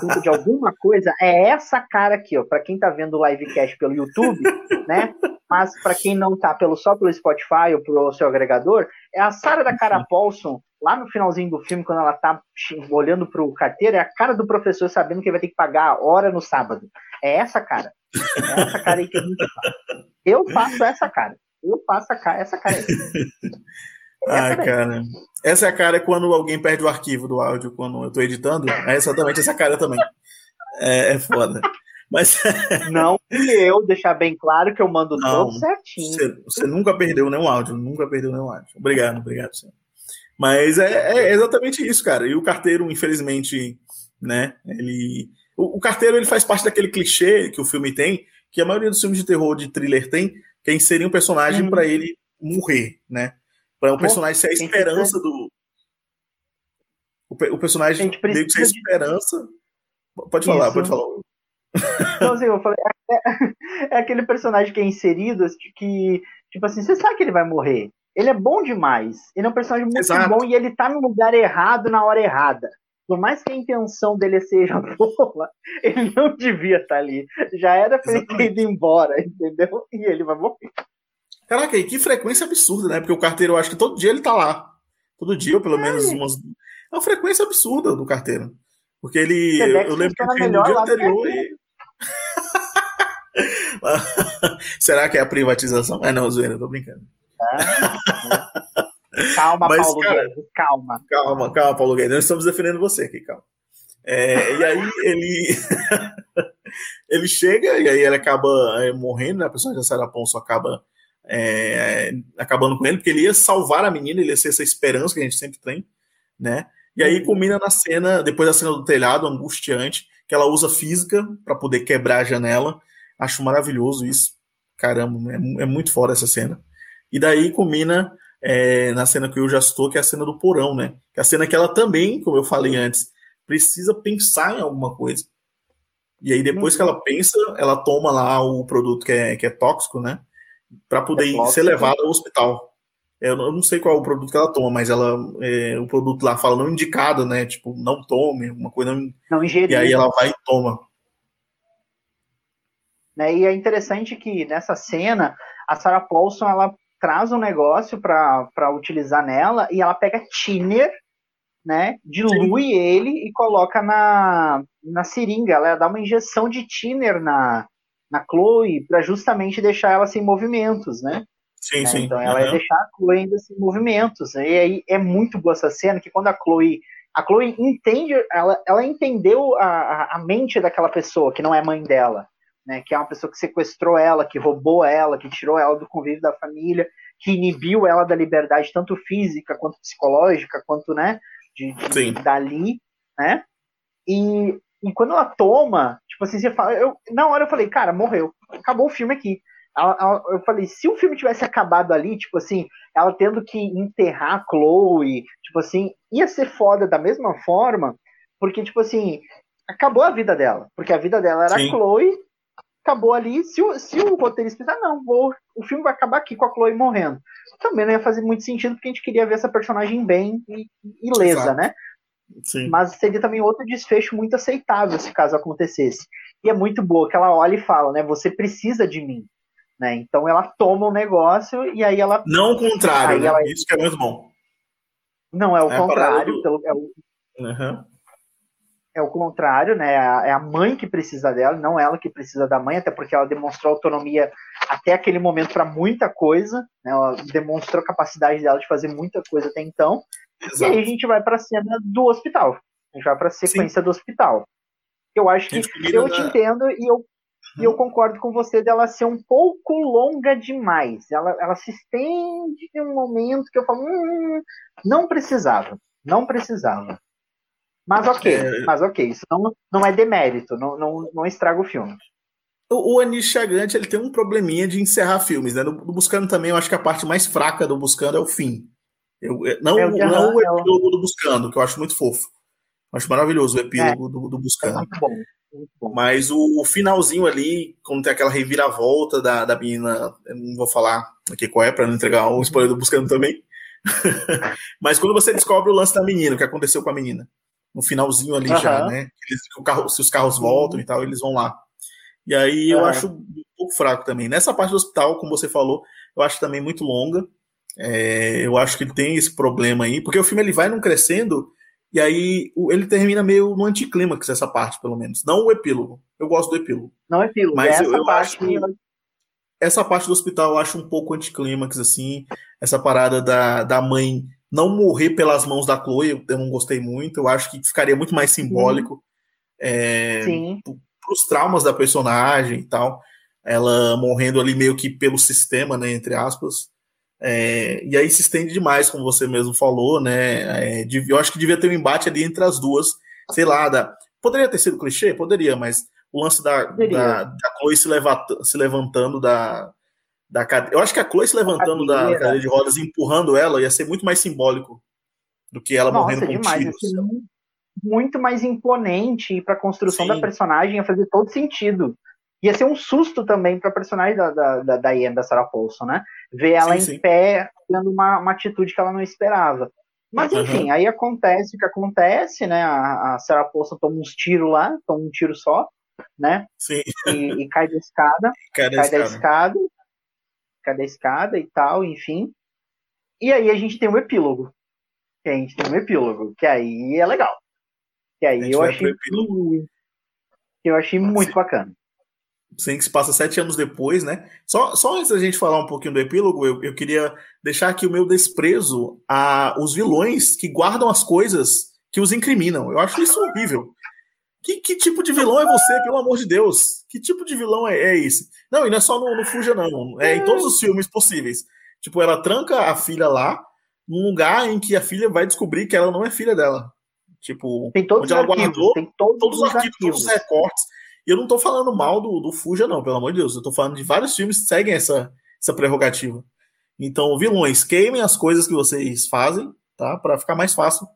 por de alguma coisa, é essa cara aqui, ó. Para quem tá vendo o livecast pelo YouTube, né? Mas para quem não tá pelo só pelo Spotify ou pelo seu agregador, é a Sara da Cara Paulson lá no finalzinho do filme quando ela tá olhando pro carteiro, é a cara do professor sabendo que ele vai ter que pagar a hora no sábado. É essa cara. É essa cara aí que a gente faz. Eu faço essa cara. Eu faço cara, essa cara aí. Ai, cara. Essa é a cara quando alguém perde o arquivo do áudio quando eu tô editando. É exatamente essa cara também. É, é foda. Mas. Não eu deixar bem claro que eu mando Não, tudo certinho. Você, você, nunca perdeu nenhum áudio, nunca perdeu nenhum áudio. Obrigado, obrigado, senhor. Mas é, é, exatamente isso, cara. E o carteiro, infelizmente, né? Ele. O, o, carteiro ele faz parte daquele clichê que o filme tem, que a maioria dos filmes de terror, de thriller tem, que é inserir um personagem uhum. para ele morrer, né? Para um personagem ser a esperança do. O, o personagem meio que ser a esperança. Pode falar, Isso. pode falar. Então, assim, eu falei, é, é, aquele personagem que é inserido, que, tipo assim, você sabe que ele vai morrer. Ele é bom demais. Ele é um personagem muito Exato. bom e ele tá no lugar errado na hora errada. Por mais que a intenção dele seja boa, ele não devia estar tá ali. Já era pra ele ter ido embora, entendeu? E ele vai morrer. Caraca, e que frequência absurda, né? Porque o carteiro, eu acho que todo dia ele tá lá. Todo dia, ou pelo é. menos umas. É uma frequência absurda do carteiro. Porque ele. Eu, eu lembro que ele no dia anterior e. Será que é a privatização? É não, zoeira, tô brincando. Ah, calma, Mas, Paulo cara, Guedes, calma. Calma, calma, Paulo Guedes. Nós estamos defendendo você aqui, calma. É, e aí ele ele chega e aí ele acaba é, morrendo, né? A pessoa de Sarah Ponço acaba é, acabando com ele, porque ele ia salvar a menina, ele ia ser essa esperança que a gente sempre tem, né? E aí uhum. culmina na cena, depois da cena do telhado, angustiante, que ela usa física para poder quebrar a janela. Acho maravilhoso isso. Caramba, é, é muito foda essa cena. E daí culmina é, na cena que eu já estou, que é a cena do porão, né? Que é a cena que ela também, como eu falei antes, precisa pensar em alguma coisa. E aí, depois que ela pensa, ela toma lá o produto que é, que é tóxico, né? Para poder é ser levada ao hospital. Eu não sei qual é o produto que ela toma, mas ela é, o produto lá fala não indicado, né? Tipo, não tome, uma coisa não. Não ingerir. E aí ela vai e toma. Né? E é interessante que nessa cena a Sarah Paulson ela traz um negócio para utilizar nela e ela pega thinner, né? Dilui Sim. ele e coloca na, na seringa. Ela dá uma injeção de thinner na, na Chloe para justamente deixar ela sem movimentos, né? Sim, né? sim. Então ela uhum. é deixar a Chloe ainda sem movimentos. E aí é muito boa essa cena que quando a Chloe a Chloe entende, ela, ela entendeu a, a mente daquela pessoa que não é mãe dela né, que é uma pessoa que sequestrou ela, que roubou ela, que tirou ela do convívio da família, que inibiu ela da liberdade tanto física quanto psicológica, quanto, né, de, de dali, né? E, e quando ela toma, tipo assim, você fala, eu, na hora eu falei, cara, morreu, acabou o filme aqui. Ela, ela, eu falei, se o filme tivesse acabado ali, tipo assim, ela tendo que enterrar a Chloe, tipo assim, ia ser foda da mesma forma, porque, tipo assim, acabou a vida dela. Porque a vida dela era Sim. a Chloe, acabou ali. Se o, se o roteirista pensar, não, vou, o filme vai acabar aqui com a Chloe morrendo. Também não ia fazer muito sentido, porque a gente queria ver essa personagem bem e, ilesa, Exato. né? Sim. Mas seria também outro desfecho muito aceitável se caso acontecesse. E é muito boa que ela olha e fala, né? Você precisa de mim. Né? Então ela toma o um negócio e aí ela. Não o contrário, né? ela... isso que é muito bom. Não, é o é contrário. Do... Pelo... É o... Uhum é o contrário, né? É a mãe que precisa dela, não ela que precisa da mãe, até porque ela demonstrou autonomia até aquele momento para muita coisa, né? Ela demonstrou a capacidade dela de fazer muita coisa até então. Exato. E aí a gente vai para a cena do hospital. A gente vai para a sequência Sim. do hospital. Eu acho que eu te entendo e eu, e eu uhum. concordo com você dela ser um pouco longa demais. Ela, ela se estende em um momento que eu falo, hum, não precisava, não precisava. Mas ok, é... mas ok, isso não, não é demérito, não, não, não estraga o filme. O, o Anish Chagante, ele tem um probleminha de encerrar filmes, né? No, no, Buscando também, eu acho que a parte mais fraca do Buscando é o fim. Eu, não, é o, não o é epílogo do Buscando, que eu acho muito fofo. Eu acho maravilhoso o epílogo é, do, do Buscando. É muito bom. Mas o, o, finalzinho ali, quando tem aquela reviravolta da, da menina, não vou falar aqui qual é, para não entregar o spoiler do Buscando também. Mas quando você descobre o lance da menina, o que aconteceu com a menina no finalzinho ali uhum. já, né? Eles, carro, se os carros voltam e tal, eles vão lá. E aí eu acho um pouco fraco também. Nessa parte do hospital, como você falou, eu acho também muito longa. É, eu acho que ele tem esse problema aí, porque o filme ele vai num crescendo e aí ele termina meio no anticlímax, essa parte, pelo menos. Não o epílogo. Eu gosto do epílogo. Não o epílogo, mas eu, eu acho que essa parte do hospital eu acho um pouco anticlímax, assim. Essa parada da, da mãe não morrer pelas mãos da Chloe, eu não gostei muito. Eu acho que ficaria muito mais simbólico é, para os traumas da personagem e tal. Ela morrendo ali meio que pelo sistema, né, entre aspas. É, e aí se estende demais, como você mesmo falou, né? É, eu acho que devia ter um embate ali entre as duas. Sei lá, da, poderia ter sido clichê? Poderia, mas o lance da, da, da Chloe se, levanta, se levantando da, da cadeira. Eu acho que a Chloe se levantando da cadeira de rodas e empurrando ela ia ser muito mais simbólico do que ela Nossa, morrendo com demais, tiros. muito mais imponente e para a construção Sim. da personagem ia fazer todo sentido. Ia ser um susto também para a personagem da, da, da Diane, da Sarah Paulson, né? Ver ela sim, em sim. pé, tendo uma, uma atitude que ela não esperava. Mas enfim, uhum. aí acontece o que acontece, né? A, a Sarah Paulson toma uns tiros lá, toma um tiro só, né? Sim. E, e cai da escada. Cai, da, cai escada. da escada. Da escada e tal, enfim. E aí a gente tem um epílogo. Que a gente tem um epílogo, que aí é legal. Que aí eu achei, muito, eu achei muito bacana. Sim, que se passa sete anos depois, né? Só, só antes da gente falar um pouquinho do epílogo, eu, eu queria deixar aqui o meu desprezo a os vilões que guardam as coisas que os incriminam. Eu acho isso horrível. Que, que tipo de vilão é você, pelo amor de Deus? Que tipo de vilão é, é esse? Não, e não é só no, no Fuja, não. É em todos os filmes possíveis. Tipo, ela tranca a filha lá, num lugar em que a filha vai descobrir que ela não é filha dela. Tipo, tem todos onde ela arquivos, guardou tem todos, todos os arquivos, arquivos, todos os recortes. E eu não tô falando mal do, do Fuja, não, pelo amor de Deus. Eu tô falando de vários filmes que seguem essa, essa prerrogativa. Então, vilões, queimem as coisas que vocês fazem, tá? Para ficar mais fácil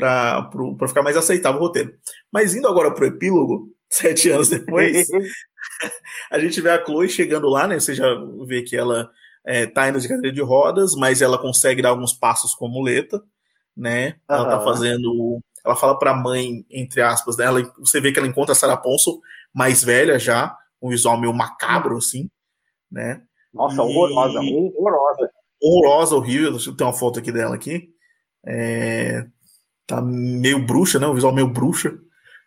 para ficar mais aceitável o roteiro. Mas indo agora pro epílogo, sete anos depois, a gente vê a Chloe chegando lá, né? Você já vê que ela é, tá indo de cadeira de rodas, mas ela consegue dar alguns passos com a muleta, né? Ela uhum. tá fazendo. Ela fala pra mãe, entre aspas, né? Ela, você vê que ela encontra a Sarah Ponson mais velha já, um visual meio macabro, assim, né? Nossa, horrorosa, horrorosa. Horrorosa, horrível. Deixa eu ter uma foto aqui dela aqui. É, tá meio bruxa, né? Um visual meio bruxa.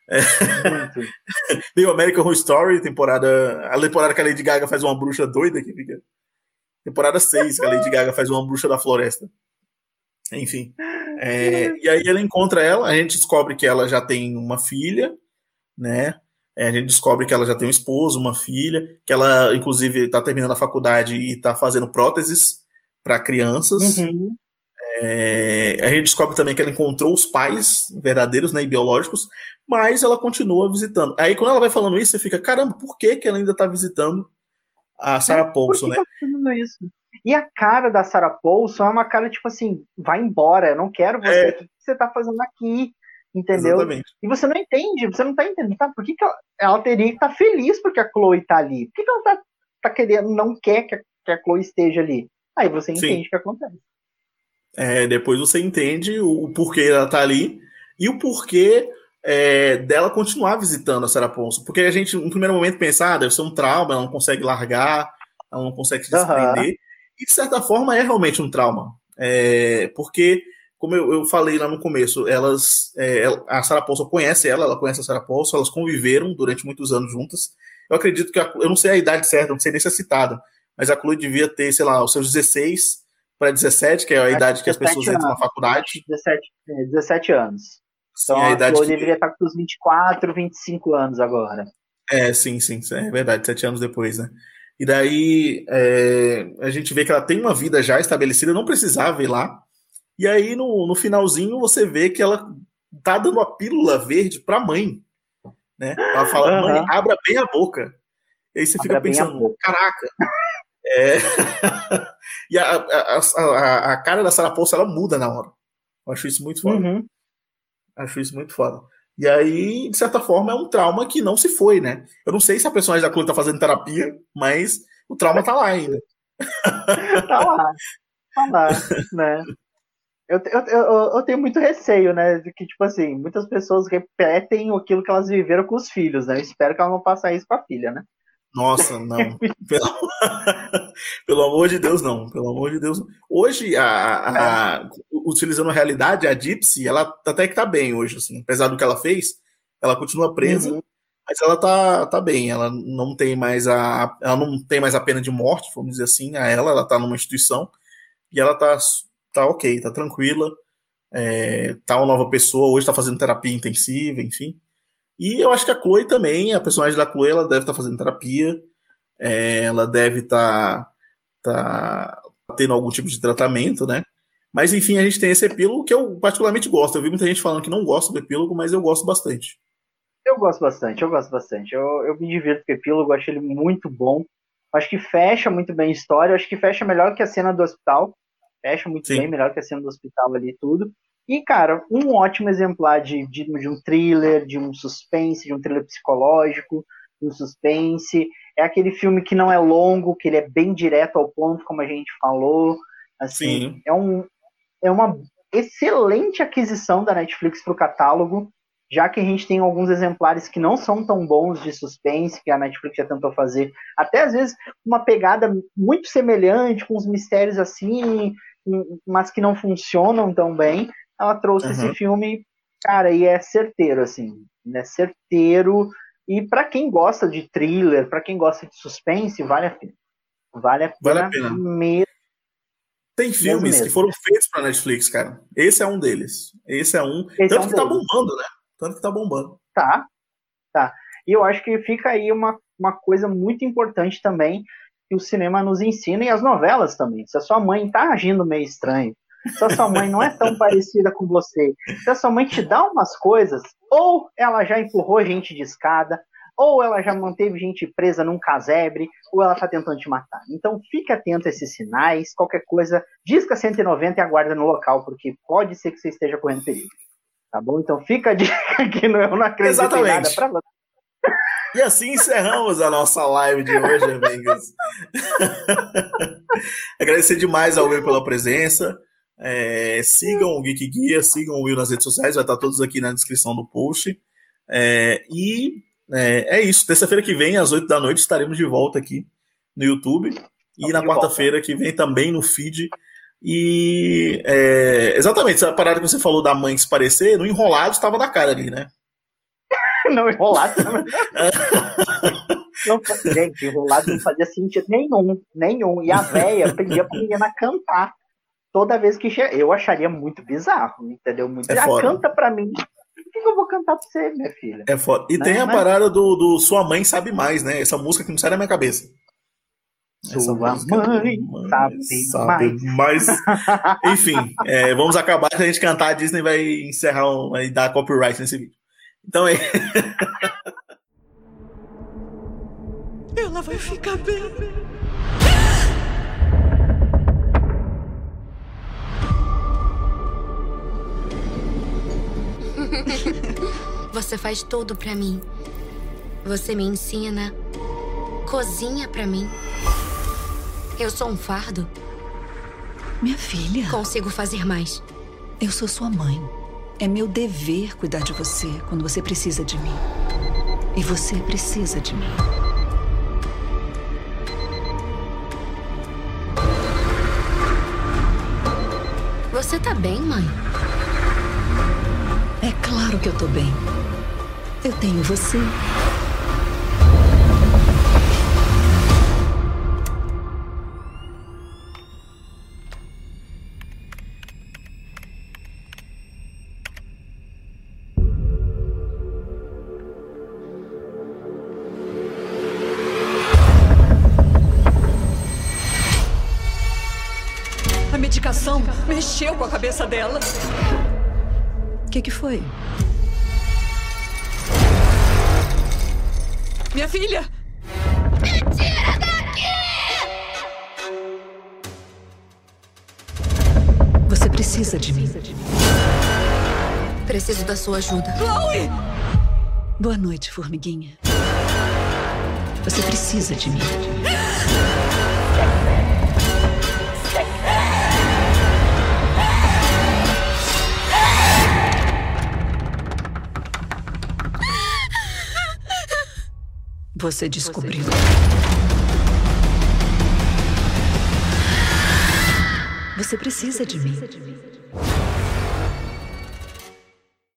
É. meio American Horror Story, temporada. A temporada que a Lady Gaga faz uma bruxa doida que fica. Temporada 6, que a Lady Gaga faz uma bruxa da floresta. Enfim. É, e aí ele encontra ela, a gente descobre que ela já tem uma filha, né? É, a gente descobre que ela já tem um esposo, uma filha, que ela, inclusive, está terminando a faculdade e está fazendo próteses para crianças. Uhum. É, a gente descobre também que ela encontrou os pais verdadeiros, né, e biológicos, mas ela continua visitando. Aí quando ela vai falando isso, você fica, caramba, por que, que ela ainda está visitando a Sarah Paulson, né? Tá isso? E a cara da Sarah Paulson é uma cara tipo assim, vai embora, eu não quero você, é. o que você está fazendo aqui? Entendeu? Exatamente. E você não entende, você não tá entendendo, tá? Por que, que ela, ela, teria que estar tá feliz porque a Chloe tá ali? Por que, que ela tá, tá querendo, não quer que a, que a Chloe esteja ali? Aí você entende o que acontece. É, depois você entende o, o, porquê ela tá ali e o porquê é, dela continuar visitando a Sarah Ponce. Porque a gente, no primeiro momento, pensa, ah, deve ser um trauma, ela não consegue largar, ela não consegue se desprender. Uhum. E, de certa forma, é realmente um trauma. É, porque, como eu, eu, falei lá no começo, elas, é, a Sarah Paulson conhece ela, ela conhece a Sarah Paulson, elas conviveram durante muitos anos juntas. Eu acredito que, a, eu não sei a idade certa, não sei nem se é citada, mas a Chloe devia ter, sei lá, os seus 16 para 17, que é a idade que as pessoas anos. entram na faculdade. 17, 17 é, anos. Então sim, a, a idade que... deveria estar com os 24, 25 anos agora. É, sim, sim, é verdade, sete anos depois, né? E daí é, a gente vê que ela tem uma vida já estabelecida, não precisava ir lá. E aí no, no finalzinho você vê que ela tá dando a pílula verde pra mãe. Né? Ela fala, uhum. mãe, abra bem a boca. E aí você abra fica pensando, caraca, é... e a, a, a, a, cara da Sarah Paulson, ela muda na hora. Eu acho isso muito foda. Uhum. Acho isso muito foda. E aí, de certa forma, é um trauma que não se foi, né? Eu não sei se a personagem da Chloe tá fazendo terapia, mas o trauma tá lá ainda. tá lá. Tá lá, né? Eu, eu, eu, eu, tenho muito receio, né? De que, tipo assim, muitas pessoas repetem aquilo que elas viveram com os filhos, né? Eu espero que ela não faça isso com a filha, né? Nossa, não. pelo... pelo, amor de Deus, não. Pelo amor de Deus. Hoje, a, a, utilizando a realidade, a Gypsy, ela até que tá bem hoje, assim. Apesar do que ela fez, ela continua presa, uhum. mas ela tá, tá bem. Ela não tem mais a. Ela não tem mais a pena de morte, vamos dizer assim, a ela, ela tá numa instituição e ela tá, tá ok, tá tranquila. É, tá uma nova pessoa, hoje tá fazendo terapia intensiva, enfim. E eu acho que a Chloe também, a personagem da Chloe, ela deve estar tá fazendo terapia, é, ela deve estar tá, tá tendo algum tipo de tratamento, né? Mas enfim, a gente tem esse epílogo que eu particularmente gosto. Eu vi muita gente falando que não gosta do epílogo, mas eu gosto bastante. Eu gosto bastante, eu gosto bastante. Eu, eu me divirto com o epílogo, acho ele muito bom. Acho que fecha muito bem a história, acho que fecha melhor que a cena do hospital. Fecha muito Sim. bem, melhor que a cena do hospital ali tudo. E, cara, um ótimo exemplar de, de, de, um thriller, de um suspense, de um thriller psicológico, de um suspense. É aquele filme que não é longo, que ele é bem direto ao ponto, como a gente falou. Assim, Sim. É, um, é uma excelente aquisição da Netflix para o catálogo, já que a gente tem alguns exemplares que não são tão bons de suspense, que a Netflix já tentou fazer. Até às vezes uma pegada muito semelhante, com os mistérios assim, mas que não funcionam tão bem ela trouxe uhum. esse filme, cara, e é certeiro, assim, né? Certeiro. E para quem gosta de thriller, para quem gosta de suspense, vale a pena. Vale a pena, vale a pena. mesmo. Tem filmes mesmo. que foram feitos para Netflix, cara. Esse é um deles. Esse é um. Esse Tanto é um que tá deles. bombando, né? Tanto que tá bombando. Tá, tá. E eu acho que fica aí uma, uma coisa muito importante também que o cinema nos ensina e as novelas também. Se a sua mãe tá agindo meio estranho, se a sua mãe não é tão parecida com você, se a sua mãe te dá umas coisas, ou ela já empurrou gente de escada, ou ela já manteve gente presa num casebre, ou ela tá tentando te matar. Então fique atento a esses sinais, qualquer coisa, disca 190 e aguarda no local, porque pode ser que você esteja correndo perigo. Tá bom? Então fica a dica que não, eu não acredito Exatamente. em nada pra você. E assim encerramos a nossa live de hoje, amigos. Agradecer demais ao Will pela presença. É, sigam o Geek Guia, sigam o Will nas redes sociais, vai estar todos aqui na descrição do post. É, e é, é isso. Terça-feira que vem, às 8 da noite, estaremos de volta aqui no YouTube. E na quarta-feira que vem também no feed. E é, exatamente, essa parada que você falou da mãe se parecer, no enrolado estava na cara ali, né? não, enrolado. não, gente, enrolado não fazia sentido nenhum, nenhum. E a véia pedia pra menina cantar toda vez que chega. Eu acharia muito bizarro, entendeu? Muito é ah, canta pra mim. Por que eu vou cantar pra você, minha filha? É foda. E né? tem a Mas... parada do, do Sua Mãe Sabe Mais, né? Essa música que não sai da minha cabeça. Sua mãe, mãe sabe, sabe mais. mais. Enfim, é, vamos acabar. Se a gente cantar, a Disney vai encerrar, um, vai dar copyright nesse vídeo. Então é. Ela vai ficar bem. Você faz tudo para mim. Você me ensina, cozinha para mim. Eu sou um fardo. Minha filha. Consigo fazer mais. Eu sou sua mãe. É meu dever cuidar de você quando você precisa de mim. E você precisa de mim. Você tá bem, mãe? Claro que eu tô bem. Eu tenho você. A medicação mexeu com a cabeça dela que, que foi? Minha filha! Me tira daqui! Você precisa de mim. Preciso da sua ajuda. Chloe! Boa noite, formiguinha. Você precisa de mim. Você descobriu. Você precisa de mim.